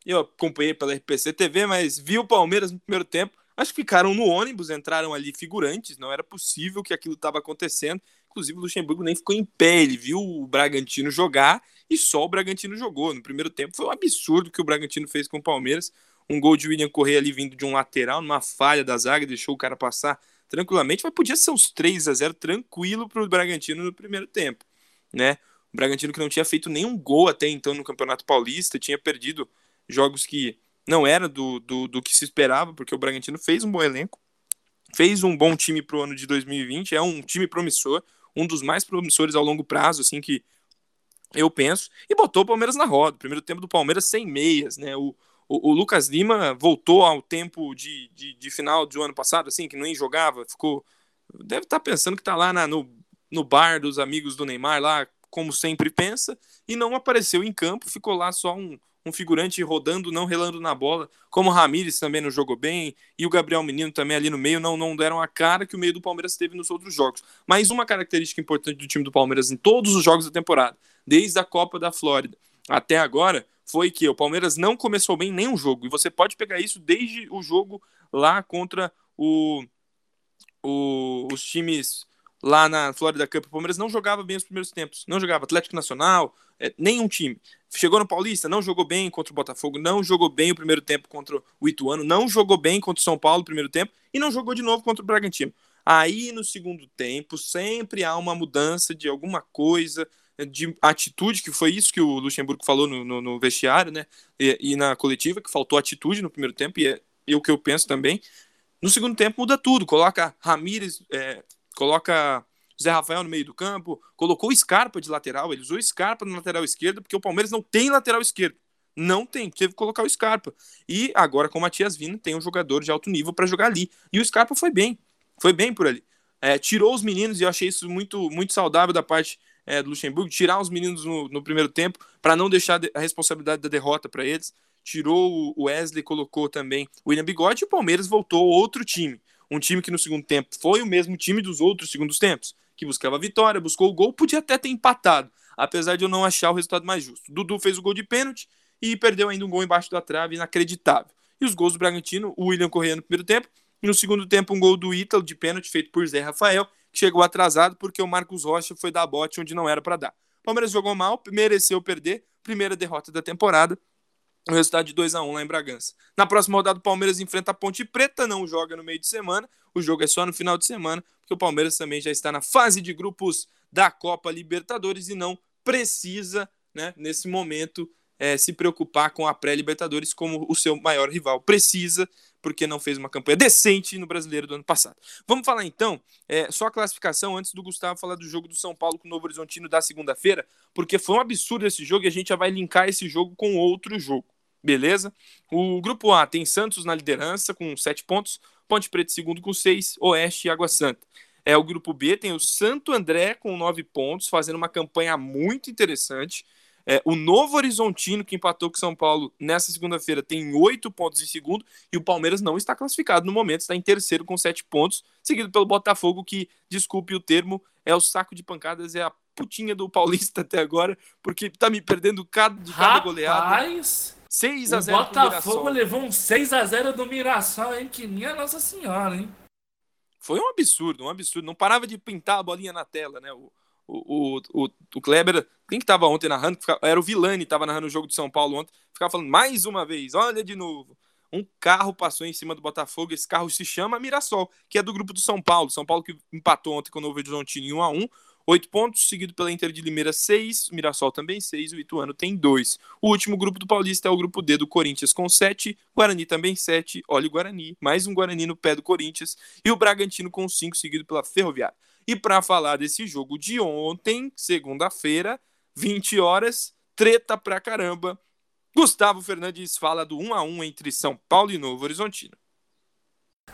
Eu acompanhei pela RPC TV, mas vi o Palmeiras no primeiro tempo. acho que ficaram no ônibus, entraram ali figurantes, não era possível que aquilo estava acontecendo. Inclusive, o Luxemburgo nem ficou em pé, ele viu o Bragantino jogar e só o Bragantino jogou. No primeiro tempo foi um absurdo que o Bragantino fez com o Palmeiras. Um gol de William Correia ali vindo de um lateral, numa falha da zaga, deixou o cara passar tranquilamente, mas podia ser uns 3 a 0 tranquilo para o Bragantino no primeiro tempo, né? O Bragantino que não tinha feito nenhum gol até então no Campeonato Paulista, tinha perdido jogos que não era do, do, do que se esperava, porque o Bragantino fez um bom elenco, fez um bom time para o ano de 2020, é um time promissor, um dos mais promissores ao longo prazo, assim que eu penso, e botou o Palmeiras na roda. Primeiro tempo do Palmeiras sem meias, né? O, o, o Lucas Lima voltou ao tempo de, de, de, final do ano passado, assim, que nem jogava, ficou. Deve estar tá pensando que está lá na, no, no bar dos amigos do Neymar, lá, como sempre pensa, e não apareceu em campo, ficou lá só um, um figurante rodando, não relando na bola, como o Ramires também não jogou bem, e o Gabriel Menino também ali no meio não, não deram a cara que o meio do Palmeiras teve nos outros jogos. Mas uma característica importante do time do Palmeiras em todos os jogos da temporada, desde a Copa da Flórida até agora, foi que o Palmeiras não começou bem nenhum jogo. E você pode pegar isso desde o jogo lá contra o, o, os times lá na Florida Cup. O Palmeiras não jogava bem os primeiros tempos. Não jogava Atlético Nacional, é, nenhum time. Chegou no Paulista, não jogou bem contra o Botafogo, não jogou bem o primeiro tempo contra o Ituano, não jogou bem contra o São Paulo no primeiro tempo e não jogou de novo contra o Bragantino. Aí no segundo tempo sempre há uma mudança de alguma coisa, de atitude, que foi isso que o Luxemburgo falou no, no, no vestiário, né? E, e, na coletiva, que faltou atitude no primeiro tempo, e é, é o que eu penso também. No segundo tempo muda tudo, coloca Ramires, é, coloca Zé Rafael no meio do campo, colocou Scarpa de lateral, ele usou Scarpa no lateral esquerdo, porque o Palmeiras não tem lateral esquerdo. Não tem, teve que colocar o Scarpa. E agora com o Matias Vina tem um jogador de alto nível para jogar ali. E o Scarpa foi bem, foi bem por ali. É, tirou os meninos e eu achei isso muito, muito saudável da parte é, do Luxemburgo, tirar os meninos no, no primeiro tempo para não deixar a responsabilidade da derrota para eles. Tirou o Wesley, colocou também o William Bigode e o Palmeiras voltou outro time. Um time que no segundo tempo foi o mesmo time dos outros segundos tempos que buscava a vitória, buscou o gol, podia até ter empatado, apesar de eu não achar o resultado mais justo. Dudu fez o gol de pênalti e perdeu ainda um gol embaixo da trave, inacreditável. E os gols do Bragantino, o William correndo no primeiro tempo, e no segundo tempo um gol do Ítalo de pênalti feito por Zé Rafael, que chegou atrasado porque o Marcos Rocha foi dar bote onde não era para dar. O Palmeiras jogou mal, mereceu perder, primeira derrota da temporada, o resultado de 2 a 1 lá em Bragança. Na próxima rodada, o Palmeiras enfrenta a Ponte Preta, não joga no meio de semana, o jogo é só no final de semana, porque o Palmeiras também já está na fase de grupos da Copa Libertadores e não precisa, né, nesse momento, é, se preocupar com a pré-Libertadores como o seu maior rival. Precisa, porque não fez uma campanha decente no brasileiro do ano passado. Vamos falar então, é, só a classificação antes do Gustavo falar do jogo do São Paulo com o Novo Horizontino da segunda-feira, porque foi um absurdo esse jogo e a gente já vai linkar esse jogo com outro jogo. Beleza? O grupo A tem Santos na liderança com sete pontos, Ponte Preta segundo com seis, Oeste e Água Santa. É o grupo B tem o Santo André com nove pontos, fazendo uma campanha muito interessante. É, o Novo Horizontino, que empatou com São Paulo nessa segunda-feira, tem oito pontos em segundo, e o Palmeiras não está classificado no momento, está em terceiro com sete pontos, seguido pelo Botafogo, que, desculpe o termo, é o saco de pancadas, é a putinha do Paulista (laughs) até agora, porque tá me perdendo cada, de cada Rapaz, goleada. Rapaz, 6 a 0 o Botafogo levou um 6 a 0 do Mirassol, hein? Que minha Nossa Senhora, hein? Foi um absurdo, um absurdo. Não parava de pintar a bolinha na tela, né? O, o, o, o Kleber, quem que tava ontem narrando? Era o Vilani, tava narrando o jogo de São Paulo ontem. Ficava falando mais uma vez, olha de novo. Um carro passou em cima do Botafogo. Esse carro se chama Mirassol, que é do grupo do São Paulo. São Paulo que empatou ontem com o Novo Horizontino em 1 a 1 Oito pontos, seguido pela Inter de Limeira, seis. Mirassol também seis. O Ituano tem dois. O último grupo do Paulista é o grupo D do Corinthians com sete. Guarani também sete. Olha o Guarani. Mais um Guarani no pé do Corinthians. E o Bragantino com cinco, seguido pela Ferroviária. E para falar desse jogo de ontem, segunda-feira, 20 horas, treta pra caramba. Gustavo Fernandes fala do 1 a 1 entre São Paulo e Novo Horizontino.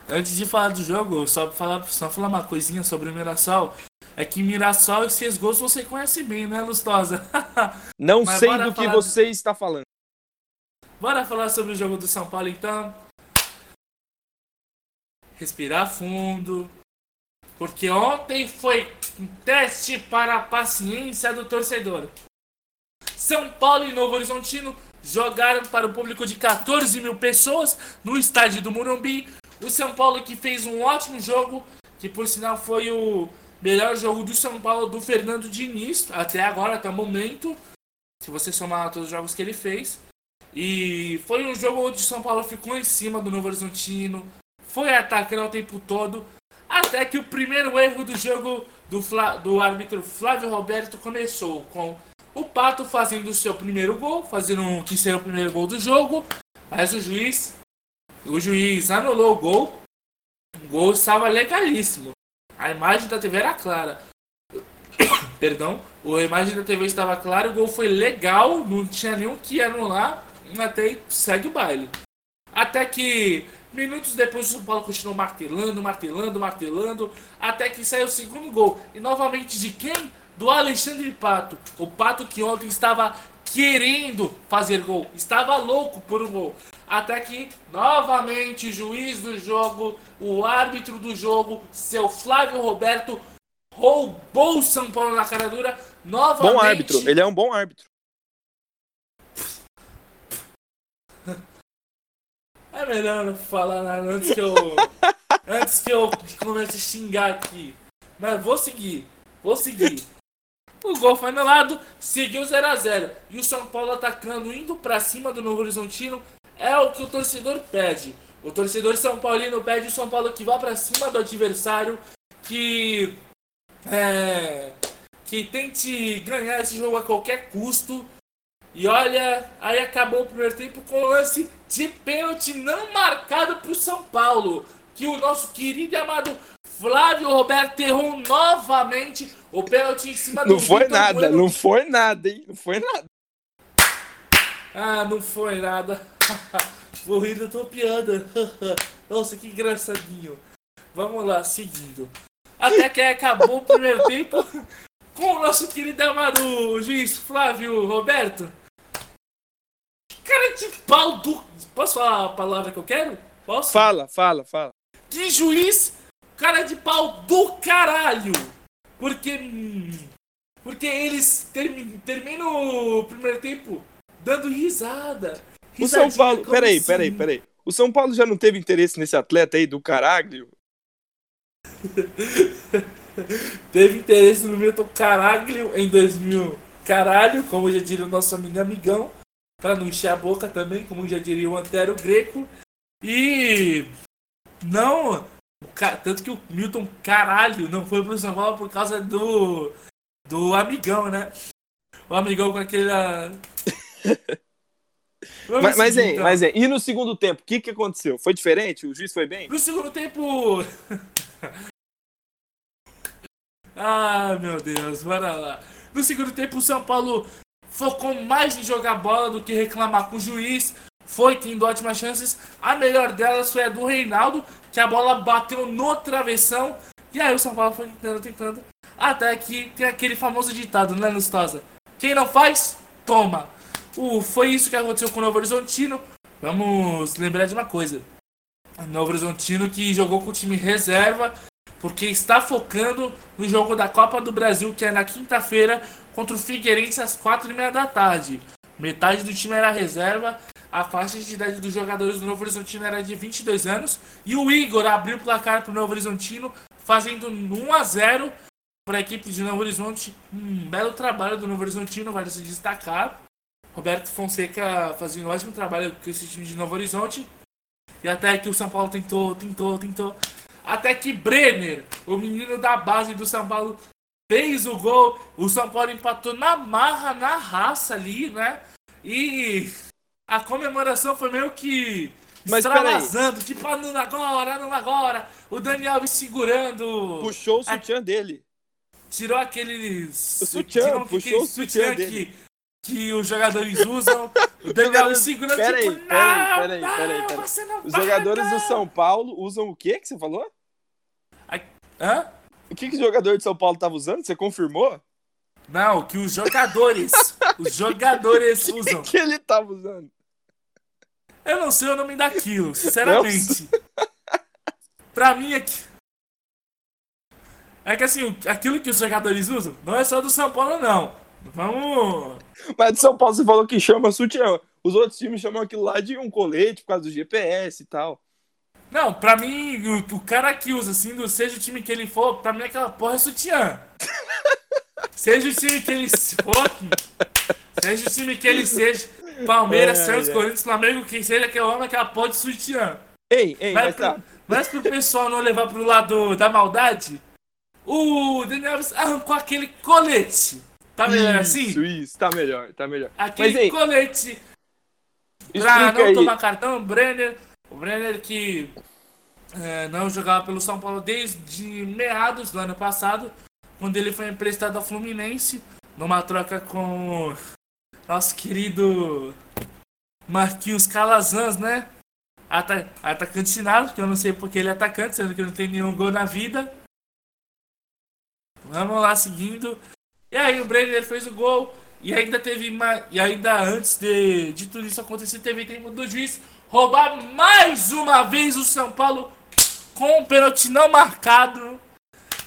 Antes de falar do jogo, só falar, só falar uma coisinha sobre o Mirassol. É que Mirassol e seus gols você conhece bem, né, Lustosa? (laughs) Não Mas sei do que você do... está falando. Bora falar sobre o jogo do São Paulo, então. Respirar fundo. Porque ontem foi um teste para a paciência do torcedor. São Paulo e Novo Horizontino jogaram para o público de 14 mil pessoas no estádio do Morumbi O São Paulo que fez um ótimo jogo, que por sinal foi o melhor jogo do São Paulo do Fernando Diniz, até agora, até o momento. Se você somar todos os jogos que ele fez. E foi um jogo onde o São Paulo ficou em cima do Novo Horizontino, foi atacando o tempo todo, até que o primeiro erro do jogo do, Fla, do árbitro Flávio Roberto começou com o Pato fazendo o seu primeiro gol, fazendo um, que seria o primeiro gol do jogo, mas o juiz, o juiz anulou o gol. O gol estava legalíssimo. A imagem da TV era clara. (coughs) Perdão, a imagem da TV estava clara, o gol foi legal, não tinha nenhum que anular, até segue o baile. Até que minutos depois o São Paulo continuou martelando, martelando, martelando, até que saiu o segundo gol. E novamente de quem? Do Alexandre Pato. O Pato que ontem estava querendo fazer gol, estava louco por um gol. Até que, novamente, o juiz do jogo, o árbitro do jogo, seu Flávio Roberto, roubou o São Paulo na cara dura. Novamente. Bom árbitro, ele é um bom árbitro. É melhor não falar nada antes que eu. (laughs) antes que eu comece a xingar aqui. Mas vou seguir. Vou seguir. O gol foi anulado, seguiu 0x0. E o São Paulo atacando, indo para cima do Novo Horizontino, é o que o torcedor pede. O torcedor São Paulino pede o São Paulo que vá para cima do adversário, que. É, que tente ganhar esse jogo a qualquer custo. E olha, aí acabou o primeiro tempo com o lance de pênalti não marcado para o São Paulo. Que o nosso querido e amado Flávio Roberto errou novamente o pênalti em cima do Não foi Vitor nada, Bueno. não foi nada, hein? Não foi nada. Ah, não foi nada. (laughs) Vou tua piada. (laughs) Nossa, que engraçadinho. Vamos lá, seguindo. Até que acabou o primeiro tempo (laughs) com o nosso querido amado juiz Flávio Roberto. Cara de pau do. Posso falar a palavra que eu quero? Posso? Fala, fala, fala. Que juiz, cara de pau do caralho! Porque. Porque eles termi- terminam o primeiro tempo dando risada. O São Paulo. Peraí, assim? peraí, peraí. O São Paulo já não teve interesse nesse atleta aí do Caraglio? (laughs) Teve interesse no Milton Caraglio em 2000. Caralho, como já diria o nosso amigo amigão. Pra não encher a boca também, como já diria o Antero Greco. E. Não. Tanto que o Milton Caralho não foi pro São Paulo por causa do. Do amigão, né? O amigão com aquele. (laughs) Vamos Mas, mas, seguir, hein, então. mas, hein, e no segundo tempo, o que, que aconteceu? Foi diferente? O juiz foi bem? No segundo tempo. (laughs) ah, meu Deus, bora lá. No segundo tempo, o São Paulo focou mais em jogar bola do que reclamar com o juiz. Foi tendo ótimas chances. A melhor delas foi a do Reinaldo, que a bola bateu no travessão. E aí o São Paulo foi tentando, tentando. Até que tem aquele famoso ditado, né, Lustosa? Quem não faz, toma. Uh, foi isso que aconteceu com o Novo Horizontino. Vamos lembrar de uma coisa. Novo Horizontino que jogou com o time reserva, porque está focando no jogo da Copa do Brasil, que é na quinta-feira, contra o Figueirense às quatro e meia da tarde. Metade do time era reserva, a faixa de idade dos jogadores do Novo Horizontino era de 22 anos, e o Igor abriu o placar para o Novo Horizontino, fazendo 1 a 0 para a equipe de Novo Horizonte. Um belo trabalho do Novo Horizontino, vale se destacar. Roberto Fonseca fazendo um ótimo trabalho com esse time de Novo Horizonte. E até que o São Paulo tentou, tentou, tentou. Até que Brenner, o menino da base do São Paulo, fez o gol. O São Paulo empatou na marra, na raça ali, né? E a comemoração foi meio que Mas extravasando. Tipo, anula agora, anula agora. O Daniel Alves segurando. Puxou o sutiã dele. Tirou aqueles. O sutiã, tirou puxou aquele o sutiã que, que os jogadores usam. O Daniel Alves segurando Peraí, tipo, peraí, peraí, peraí, não Os vai, jogadores não. do São Paulo usam o que que você falou? Hã? O que, que o jogador de São Paulo tava usando? Você confirmou? Não, que os jogadores. os (laughs) jogadores O usam. que, que ele tava usando? Eu não sei o nome daquilo, (laughs) sinceramente. pra mim é que. É que assim, aquilo que os jogadores usam não é só do São Paulo, não. Vamos. Mas de São Paulo você falou que chama sutiã. Os outros times chamam aquilo lá de um colete por causa do GPS e tal. Não, pra mim, o, o cara que usa, assim, do, seja o time que ele for, pra mim aquela porra é sutiã. (laughs) seja o time que ele for, seja o time que ele seja, Palmeiras, É, Santos, é. Corinthians, Flamengo, quem seja que é homem, aquela porra de sutiã. Ei, ei, Mas mas pro, tá. mas pro pessoal não levar pro lado da maldade, o Daniel Alves arrancou aquele colete. Tá melhor assim? Isso, isso, tá melhor, tá melhor. Aquele Mas ei, colete pra não aí. tomar cartão, o Brenner. O Brenner que é, não jogava pelo São Paulo desde meados do ano passado, quando ele foi emprestado ao Fluminense, numa troca com nosso querido Marquinhos Calazans, né? Ata atacante sinado, que eu não sei porque ele é atacante, sendo que não tem nenhum gol na vida. Vamos lá, seguindo. E aí o Brenner fez o gol. E ainda teve E ainda antes de, de tudo isso acontecer, teve tempo do juiz roubar mais uma vez o São Paulo com um pênalti não marcado.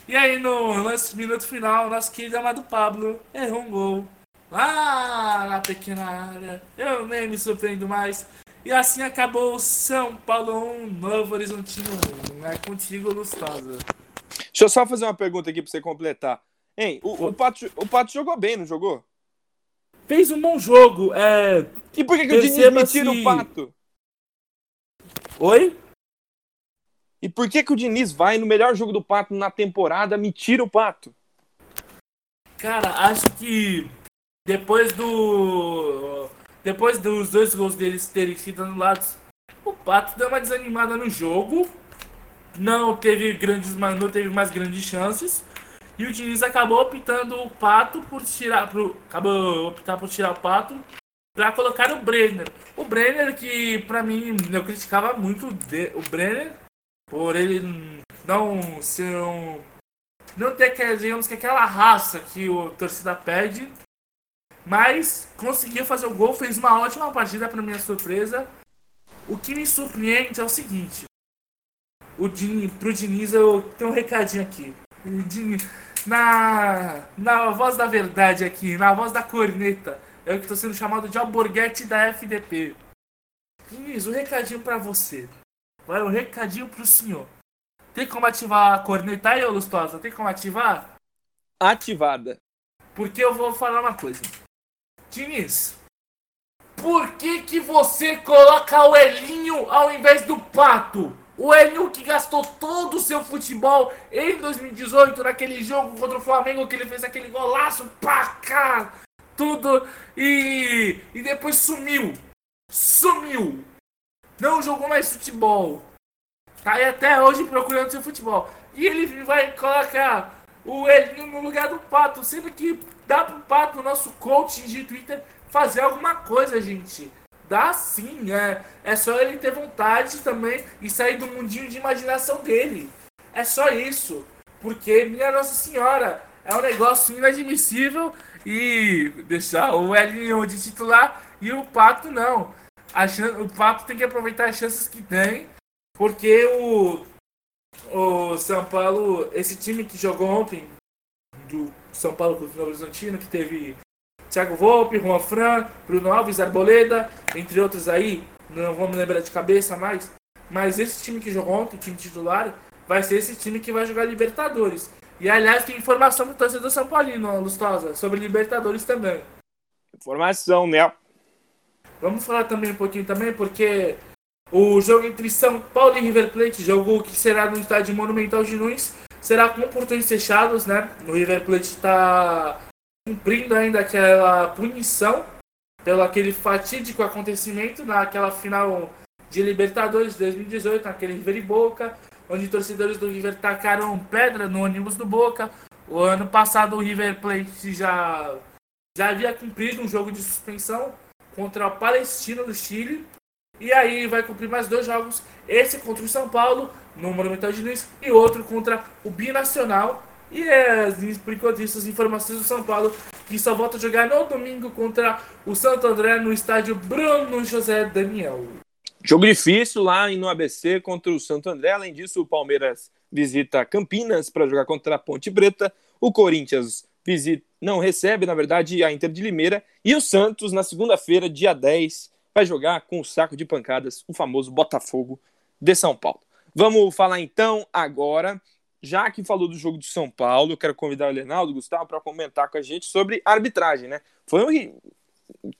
E aí no lance minuto final, nosso querido amado Pablo errou um gol. Lá na pequena área. Eu nem me surpreendo mais. E assim acabou o São Paulo 1, Novo Horizontino 1. É contigo, Lustosa. Deixa eu só fazer uma pergunta aqui pra você completar. Hein, o, o, Pato, o Pato jogou bem, não jogou? Fez um bom jogo. É... E por que, que o Diniz me tira o Pato? Oi? E por que, que o Diniz vai no melhor jogo do Pato na temporada me tira o Pato? Cara, acho que depois do. Depois dos dois gols deles terem sido anulados, o Pato deu uma desanimada no jogo. Não teve grandes, não teve mais grandes chances. E o Diniz acabou optando o Pato por tirar. Pro, acabou optar por tirar o Pato para colocar o Brenner. O Brenner que pra mim eu criticava muito o Brenner por ele não ser um não ter digamos que aquela raça que o torcida pede, mas conseguiu fazer o gol, fez uma ótima partida para minha surpresa. O que me surpreende é o seguinte: o Diniz, pro Diniz eu tenho um recadinho aqui. O Diniz, na, na voz da verdade aqui, na voz da corneta, eu que estou sendo chamado de alborguete da FDP. Diniz, um recadinho para você. Vai um recadinho pro senhor. Tem como ativar a corneta aí, ô Lustosa? Tem como ativar? Ativada. Porque eu vou falar uma coisa. Diniz, por que que você coloca o Elinho ao invés do Pato? O Elinho que gastou todo o seu futebol em 2018 naquele jogo contra o Flamengo que ele fez aquele golaço, pá, cá, tudo e e depois sumiu. Sumiu. Não jogou mais futebol. Tá aí até hoje procurando seu futebol. E ele vai colocar o Elinho no lugar do Pato, sendo que dá pro Pato, nosso coach de Twitter, fazer alguma coisa, gente. Dá sim, é, é só ele ter vontade também e sair do mundinho de imaginação dele. É só isso. Porque, minha Nossa Senhora, é um negócio inadmissível e deixar o Elinho de titular e o Pato não. A chan- o Pato tem que aproveitar as chances que tem, porque o, o São Paulo, esse time que jogou ontem, do São Paulo contra o Novo Horizontino, que teve Thiago Volpe, Juan Fran, Bruno Alves, Arboleda, entre outros aí, não vou me lembrar de cabeça mais, mas esse time que jogou ontem, time titular, vai ser esse time que vai jogar Libertadores. E aliás, tem informação do torcedor São Paulino, Lustosa, sobre Libertadores também. Informação, né? Vamos falar também um pouquinho também, porque o jogo entre São Paulo e River Plate, jogo que será no estádio Monumental de Nunes, será com portões fechados, né? O River Plate está cumprindo ainda aquela punição pelo aquele fatídico acontecimento naquela final de Libertadores de 2018, naquele River e Boca, onde torcedores do River tacaram pedra no ônibus do Boca. O ano passado o River Plate já, já havia cumprido um jogo de suspensão contra o Palestino do Chile. E aí vai cumprir mais dois jogos, esse contra o São Paulo, no Monumental de Nunes, e outro contra o Binacional. E é, por enquanto isso, as informações do São Paulo, que só volta a jogar no domingo contra o Santo André no estádio Bruno José Daniel. Jogo difícil lá no ABC contra o Santo André. Além disso, o Palmeiras visita Campinas para jogar contra a Ponte Preta. O Corinthians visita, não recebe, na verdade, a Inter de Limeira. E o Santos, na segunda-feira, dia 10, vai jogar com o saco de pancadas, o famoso Botafogo de São Paulo. Vamos falar então agora, já que falou do jogo de São Paulo, eu quero convidar o Leonardo, Gustavo, para comentar com a gente sobre arbitragem, né? Foi um,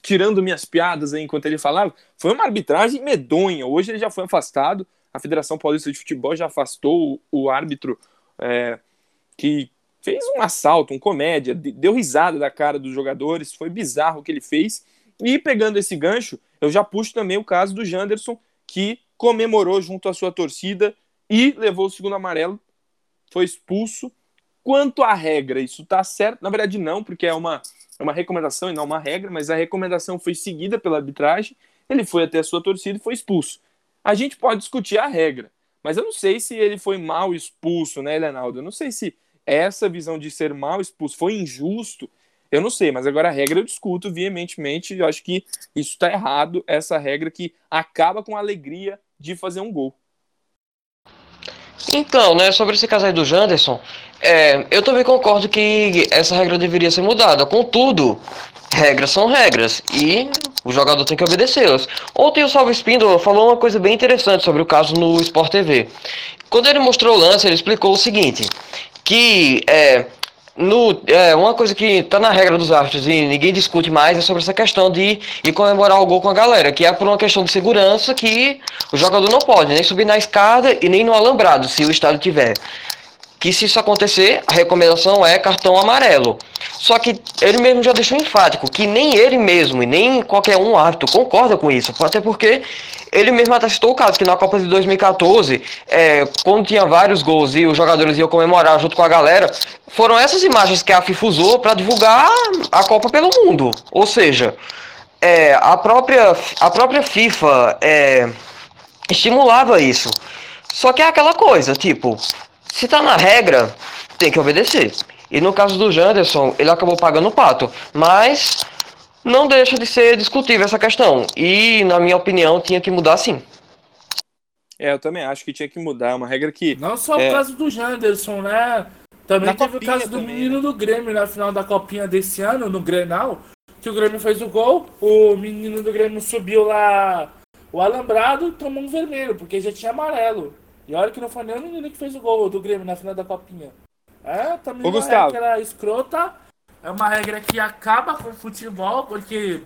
tirando minhas piadas aí enquanto ele falava, foi uma arbitragem medonha. Hoje ele já foi afastado, a Federação Paulista de Futebol já afastou o, o árbitro é, que fez um assalto, um comédia, deu risada da cara dos jogadores, foi bizarro o que ele fez. E pegando esse gancho, eu já puxo também o caso do Janderson, que comemorou junto à sua torcida e levou o segundo amarelo, foi expulso. Quanto à regra, isso tá certo? Na verdade, não, porque é uma, é uma recomendação e não uma regra, mas a recomendação foi seguida pela arbitragem, ele foi até a sua torcida e foi expulso. A gente pode discutir a regra, mas eu não sei se ele foi mal expulso, né, Leonardo? Eu não sei se essa visão de ser mal expulso foi injusto. Eu não sei, mas agora a regra eu discuto veementemente. Eu acho que isso está errado, essa regra que acaba com a alegria de fazer um gol. Então, né, sobre esse caso aí do Janderson, é, eu também concordo que essa regra deveria ser mudada. Contudo, regras são regras e o jogador tem que obedecê-las. Ontem o Salvo Espíndola falou uma coisa bem interessante sobre o caso no Sport TV. Quando ele mostrou o lance, ele explicou o seguinte: que é, no, é, uma coisa que está na regra dos árbitros e ninguém discute mais é sobre essa questão de ir comemorar o gol com a galera, que é por uma questão de segurança que o jogador não pode nem subir na escada e nem no alambrado, se o estádio tiver que se isso acontecer, a recomendação é cartão amarelo. Só que ele mesmo já deixou enfático que nem ele mesmo e nem qualquer um árbitro concorda com isso, até porque ele mesmo até citou o caso que na Copa de 2014, é, quando tinha vários gols e os jogadores iam comemorar junto com a galera, foram essas imagens que a FIFA usou para divulgar a Copa pelo mundo. Ou seja, é, a, própria, a própria FIFA é, estimulava isso. Só que é aquela coisa, tipo, se tá na regra, tem que obedecer. E no caso do Janderson, ele acabou pagando o pato. Mas não deixa de ser discutível essa questão. E, na minha opinião, tinha que mudar sim. É, eu também acho que tinha que mudar. É uma regra que. Não só é... o caso do Janderson, né? Também na teve o caso do também, menino né? do Grêmio na final da copinha desse ano, no Grenal. Que o Grêmio fez o gol, o menino do Grêmio subiu lá o alambrado e tomou um vermelho, porque já tinha amarelo. E olha que não foi nem o menino que fez o gol do Grêmio na final da Copinha. É, também Ô, uma Gustavo. regra escrota. É uma regra que acaba com o futebol, porque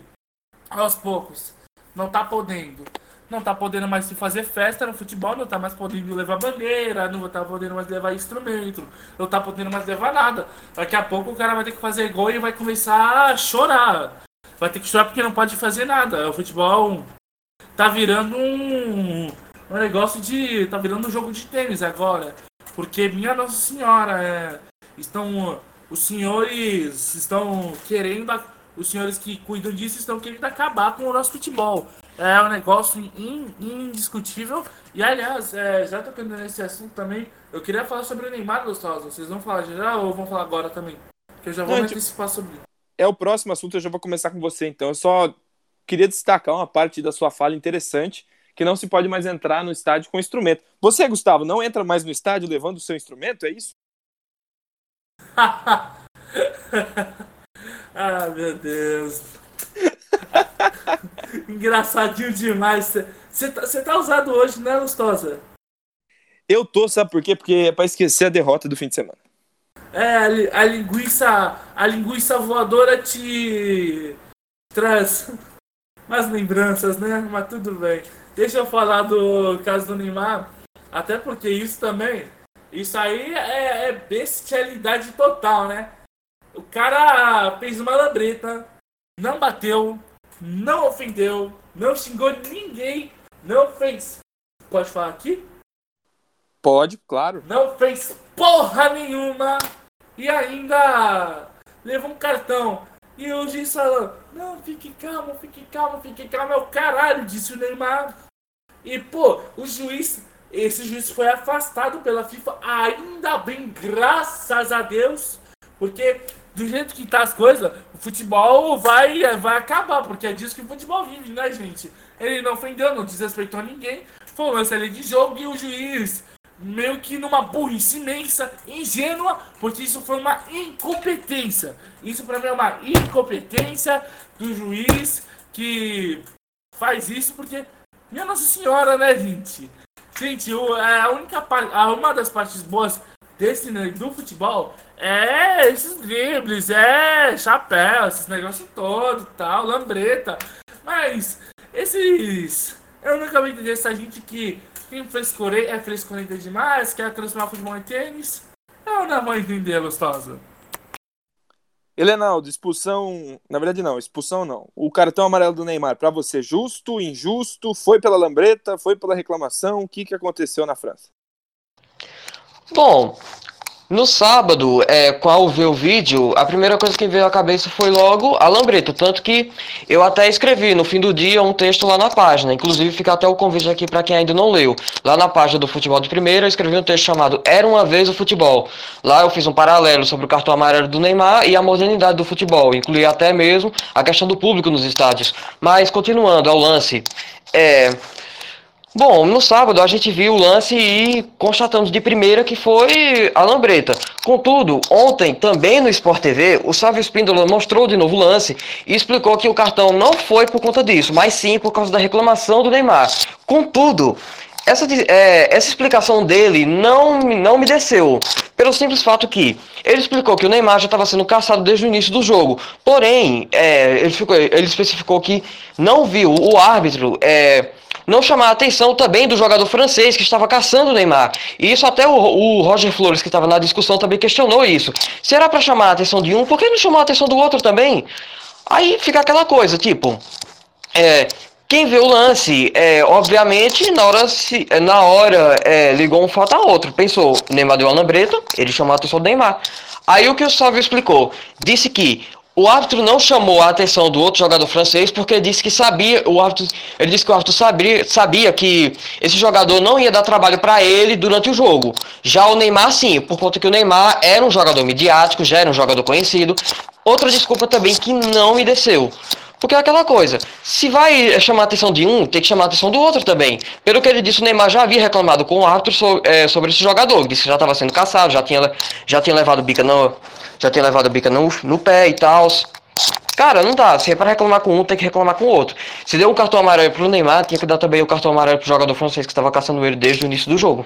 aos poucos não tá podendo. Não tá podendo mais se fazer festa no futebol, não tá mais podendo levar bandeira, não tá podendo mais levar instrumento, não tá podendo mais levar nada. Daqui a pouco o cara vai ter que fazer gol e vai começar a chorar. Vai ter que chorar porque não pode fazer nada. O futebol tá virando um, um negócio de. tá virando um jogo de tênis agora. Porque, minha Nossa Senhora, é, estão. Os senhores estão querendo. Os senhores que cuidam disso estão querendo acabar com o nosso futebol. É um negócio indiscutível. E aliás, é, já tocando nesse assunto também, eu queria falar sobre o Neymar, Gostoso. Vocês vão falar já ou vão falar agora também? Que eu já vou Não, antecipar sobre É o próximo assunto, eu já vou começar com você então. Eu só queria destacar uma parte da sua fala interessante que não se pode mais entrar no estádio com instrumento. Você, Gustavo, não entra mais no estádio levando o seu instrumento, é isso? (laughs) ah, meu Deus. (laughs) Engraçadinho demais. Você tá, tá usado hoje, né, Lustosa? Eu tô, sabe por quê? Porque é pra esquecer a derrota do fim de semana. É, a, a linguiça. A linguiça voadora te traz (laughs) umas lembranças, né? Mas tudo bem. Deixa eu falar do caso do Neymar, até porque isso também, isso aí é, é bestialidade total, né? O cara fez uma labreta, não bateu, não ofendeu, não xingou ninguém, não fez. Pode falar aqui? Pode, claro. Não fez porra nenhuma e ainda levou um cartão. E o juiz falou: Não, fique calmo, fique calmo, fique calmo. É o caralho, disse o Neymar. E, pô, o juiz, esse juiz foi afastado pela FIFA, ainda bem, graças a Deus, porque do jeito que tá as coisas, o futebol vai, vai acabar, porque é disso que o futebol vive, né, gente? Ele não ofendeu, não desrespeitou ninguém, foi um lance ali de jogo e o juiz meio que numa burrice imensa, ingênua, porque isso foi uma incompetência. Isso para mim é uma incompetência do juiz que faz isso porque minha Nossa Senhora, né, gente? Gente, o, é a única parte, uma das partes boas desse né, do futebol é esses dribles, é chapéu, esses negócios todos e tal, lambreta. Mas esses. Eu nunca vou entender essa gente que quem frescorei é frescorenta demais, quer transformar futebol em tênis. Eu não vou entender, Lustosa. Helenaldo, expulsão. Na verdade, não, expulsão não. O cartão amarelo do Neymar, para você, justo, injusto? Foi pela lambreta? Foi pela reclamação? O que, que aconteceu na França? Bom, no sábado, é, qual ver o vídeo, a primeira coisa que veio à cabeça foi logo a lambreta. Tanto que eu até escrevi no fim do dia um texto lá na página. Inclusive, fica até o convite aqui para quem ainda não leu. Lá na página do Futebol de Primeira, eu escrevi um texto chamado Era uma Vez o Futebol. Lá eu fiz um paralelo sobre o cartão amarelo do Neymar e a modernidade do futebol. Incluí até mesmo a questão do público nos estádios. Mas, continuando ao lance. É, Bom, no sábado a gente viu o lance e constatamos de primeira que foi a lambreta. Contudo, ontem, também no Sport TV, o Sávio Espíndola mostrou de novo o lance e explicou que o cartão não foi por conta disso, mas sim por causa da reclamação do Neymar. Contudo, essa, é, essa explicação dele não, não me desceu. Pelo simples fato que ele explicou que o Neymar já estava sendo caçado desde o início do jogo. Porém, é, ele, ficou, ele especificou que não viu o árbitro. É, não chamar a atenção também do jogador francês que estava caçando o Neymar. E isso até o, o Roger Flores, que estava na discussão, também questionou isso. Se era para chamar a atenção de um, por que não chamou a atenção do outro também? Aí fica aquela coisa, tipo, é, quem vê o lance, é, obviamente, na hora, se, na hora é, ligou um fato a outro. Pensou, Neymar deu uma lambreta, ele chamou a atenção do Neymar. Aí o que o Salve explicou? Disse que o árbitro não chamou a atenção do outro jogador francês porque disse que sabia, o árbitro, ele disse que o árbitro sabia, sabia que esse jogador não ia dar trabalho para ele durante o jogo. Já o Neymar sim, por conta que o Neymar era um jogador midiático, já era um jogador conhecido. Outra desculpa também que não me desceu. Porque é aquela coisa, se vai chamar a atenção de um, tem que chamar a atenção do outro também. Pelo que ele disse, o Neymar já havia reclamado com o árbitro sobre, é, sobre esse jogador, disse que já estava sendo caçado, já tinha, já tinha levado bica no, já tem levado bica no, no pé e tal. Cara, não dá. Se é pra reclamar com um, tem que reclamar com o outro. Se deu um cartão amarelo pro Neymar, tinha que dar também o cartão amarelo pro jogador francês que estava caçando ele desde o início do jogo.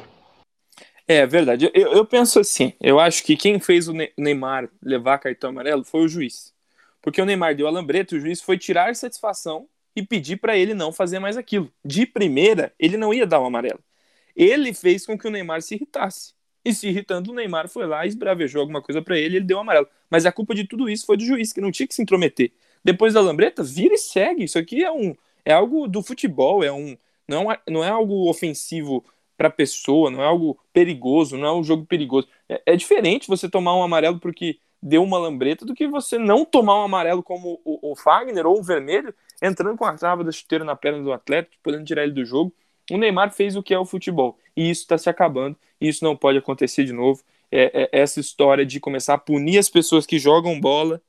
É verdade. Eu, eu penso assim. Eu acho que quem fez o Neymar levar cartão amarelo foi o juiz. Porque o Neymar deu a lambreta, o juiz foi tirar satisfação e pedir para ele não fazer mais aquilo. De primeira, ele não ia dar o amarelo. Ele fez com que o Neymar se irritasse. E se irritando, o Neymar foi lá esbravejou alguma coisa para ele ele deu um amarelo. Mas a culpa de tudo isso foi do juiz, que não tinha que se intrometer. Depois da lambreta, vira e segue. Isso aqui é um é algo do futebol, é um não é, não é algo ofensivo para a pessoa, não é algo perigoso, não é um jogo perigoso. É, é, diferente você tomar um amarelo porque deu uma lambreta do que você não tomar um amarelo como o, o Fagner ou o vermelho, entrando com a trava da chuteira na perna do atleta, podendo tirar ele do jogo. O Neymar fez o que é o futebol e isso está se acabando. E isso não pode acontecer de novo. É, é, essa história de começar a punir as pessoas que jogam bola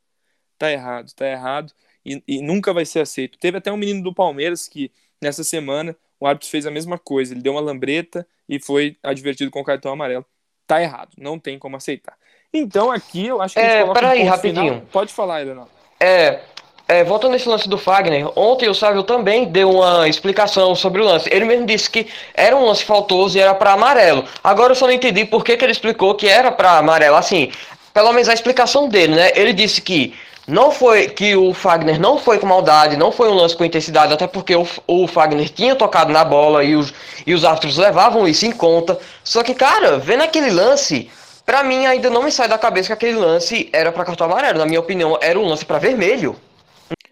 tá errado, tá errado e, e, nunca vai ser aceito. Teve até um menino do Palmeiras que nessa semana o árbitro fez a mesma coisa. Ele deu uma lambreta e foi advertido com o cartão amarelo. Tá errado, não tem como aceitar. Então aqui eu acho que é, a peraí, um rapidinho. Final. Pode falar, Helena. É, é, voltando nesse lance do Fagner, ontem o Sávio também deu uma explicação sobre o lance. Ele mesmo disse que era um lance faltoso e era para amarelo. Agora eu só não entendi por que, que ele explicou que era para amarelo. Assim, pelo menos a explicação dele, né? Ele disse que não foi que o Fagner não foi com maldade, não foi um lance com intensidade, até porque o, o Fagner tinha tocado na bola e os, e os árbitros levavam isso em conta. Só que, cara, vendo aquele lance, para mim ainda não me sai da cabeça que aquele lance era para cartão amarelo. Na minha opinião, era um lance para vermelho.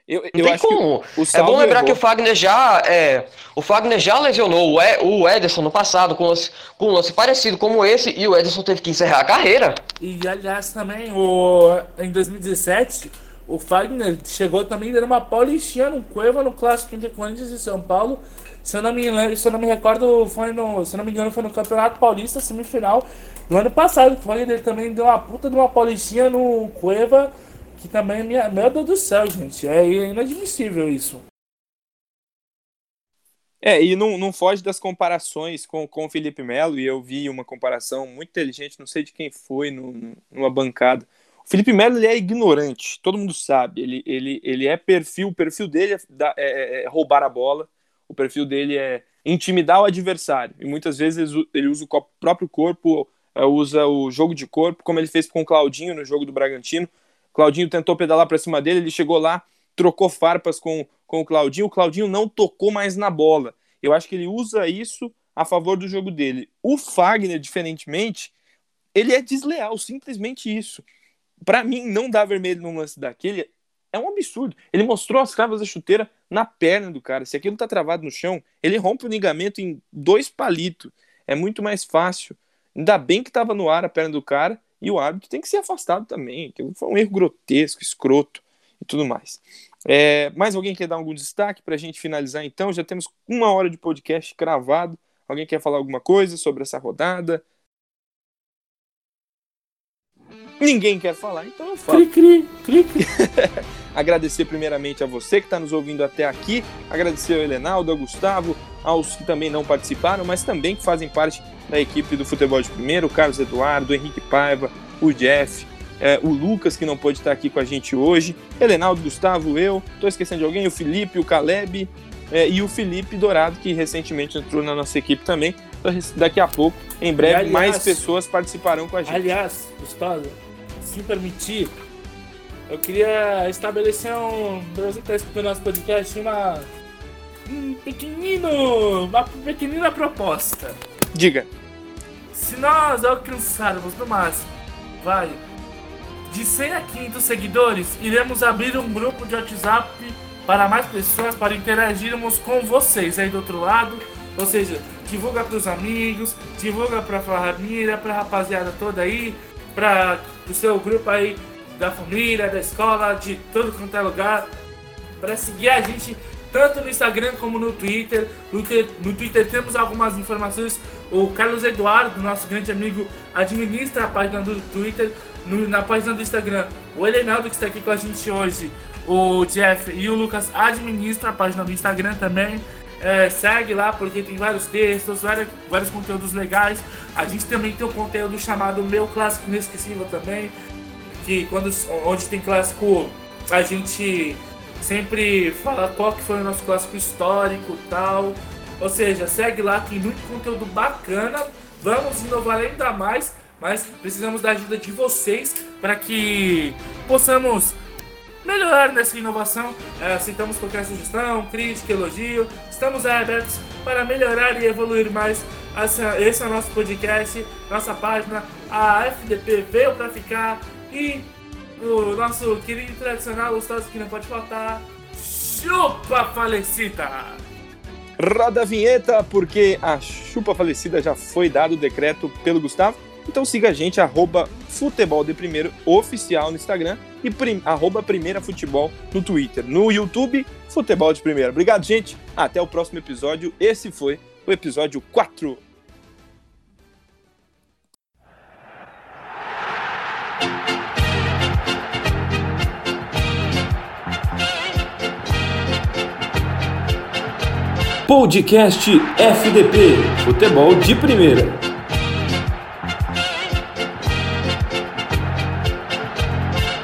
Eu, eu não tem como. é bom lembrar errou. que o Fagner já é, o Fagner já lesionou o, e, o Ederson no passado com, lance, com um lance parecido como esse e o Ederson teve que encerrar a carreira. E aliás também o em 2017 o Fagner chegou também dando uma paulistinha no Cueva no clássico entre Corinthians e São Paulo. Se eu não me se eu não me recordo, foi no, se eu não me engano, foi no Campeonato Paulista semifinal do ano passado. O Fagner também deu uma puta de uma paulistinha no Cueva que também, minha, meu Deus do céu, gente, é inadmissível isso. É, e não, não foge das comparações com, com o Felipe Melo, e eu vi uma comparação muito inteligente, não sei de quem foi, no, numa bancada. O Felipe Melo ele é ignorante, todo mundo sabe, ele, ele, ele é perfil, o perfil dele é, é, é, é roubar a bola, O perfil dele é intimidar o adversário. E muitas vezes ele usa o próprio corpo, é, usa o jogo de corpo, como ele fez com o Claudinho no jogo do Bragantino. Claudinho tentou pedalar para cima dele, ele chegou lá, trocou farpas com, com o Claudinho. O Claudinho não tocou mais na bola. Eu acho que ele usa isso a favor do jogo dele. O Fagner, diferentemente, ele é desleal, simplesmente isso. Para mim, não dar vermelho num lance daquele é um absurdo. Ele mostrou as cravas da chuteira na perna do cara. Se aquilo tá travado no chão, ele rompe o ligamento em dois palitos. É muito mais fácil. Ainda bem que tava no ar a perna do cara e o árbitro tem que ser afastado também. Aquilo foi um erro grotesco, escroto e tudo mais. É, mais alguém quer dar algum destaque para a gente finalizar então? Já temos uma hora de podcast cravado. Alguém quer falar alguma coisa sobre essa rodada? Ninguém quer falar, então eu falo. Cri, cri, cri, (laughs) Agradecer primeiramente a você que está nos ouvindo até aqui. Agradecer ao Helenaldo, ao Gustavo, aos que também não participaram, mas também que fazem parte da equipe do Futebol de Primeiro, o Carlos Eduardo, o Henrique Paiva, o Jeff, é, o Lucas, que não pôde estar aqui com a gente hoje, Helenaldo, Gustavo, eu, estou esquecendo de alguém, o Felipe, o Caleb é, e o Felipe Dourado, que recentemente entrou na nossa equipe também. Então, daqui a pouco, em breve, aliás, mais pessoas participarão com a gente. Aliás, Gustavo, se permitir, eu queria estabelecer um. Que está escutando nosso podcast, uma. Um pequenino. Uma pequenina proposta. Diga. Se nós alcançarmos no máximo, vai, de 100 a 500 seguidores, iremos abrir um grupo de WhatsApp para mais pessoas, para interagirmos com vocês aí do outro lado. Ou seja, divulga para os amigos, divulga para a família, para a rapaziada toda aí, para o seu grupo aí da família, da escola, de todo quanto é lugar, para seguir a gente tanto no Instagram como no Twitter. No, no, Twitter temos algumas informações. O Carlos Eduardo, nosso grande amigo, administra a página do Twitter. No, na página do Instagram, o Elenaldo, que está aqui com a gente hoje, o Jeff e o Lucas administram a página do Instagram também. É, segue lá porque tem vários textos, vários, vários conteúdos legais. A gente também tem um conteúdo chamado Meu Clássico Inesquecível também. Que quando, onde tem clássico, a gente sempre fala qual que foi o nosso clássico histórico tal. Ou seja, segue lá, tem muito conteúdo bacana. Vamos inovar ainda mais, mas precisamos da ajuda de vocês para que possamos melhorar nessa inovação. É, aceitamos qualquer sugestão, crítica, elogio. Estamos abertos para melhorar e evoluir mais. Esse é o nosso podcast, nossa página. A FDP veio para ficar e o nosso querido tradicional gostoso que não pode faltar. Chupa falecida! Roda a vinheta, porque a chupa falecida já foi dado o decreto pelo Gustavo. Então siga a gente, arroba Futebol de Primeiro Oficial no Instagram e prim, arroba Primeira Futebol no Twitter. No YouTube, Futebol de Primeira. Obrigado, gente. Até o próximo episódio. Esse foi o episódio 4. Podcast FDP Futebol de Primeira.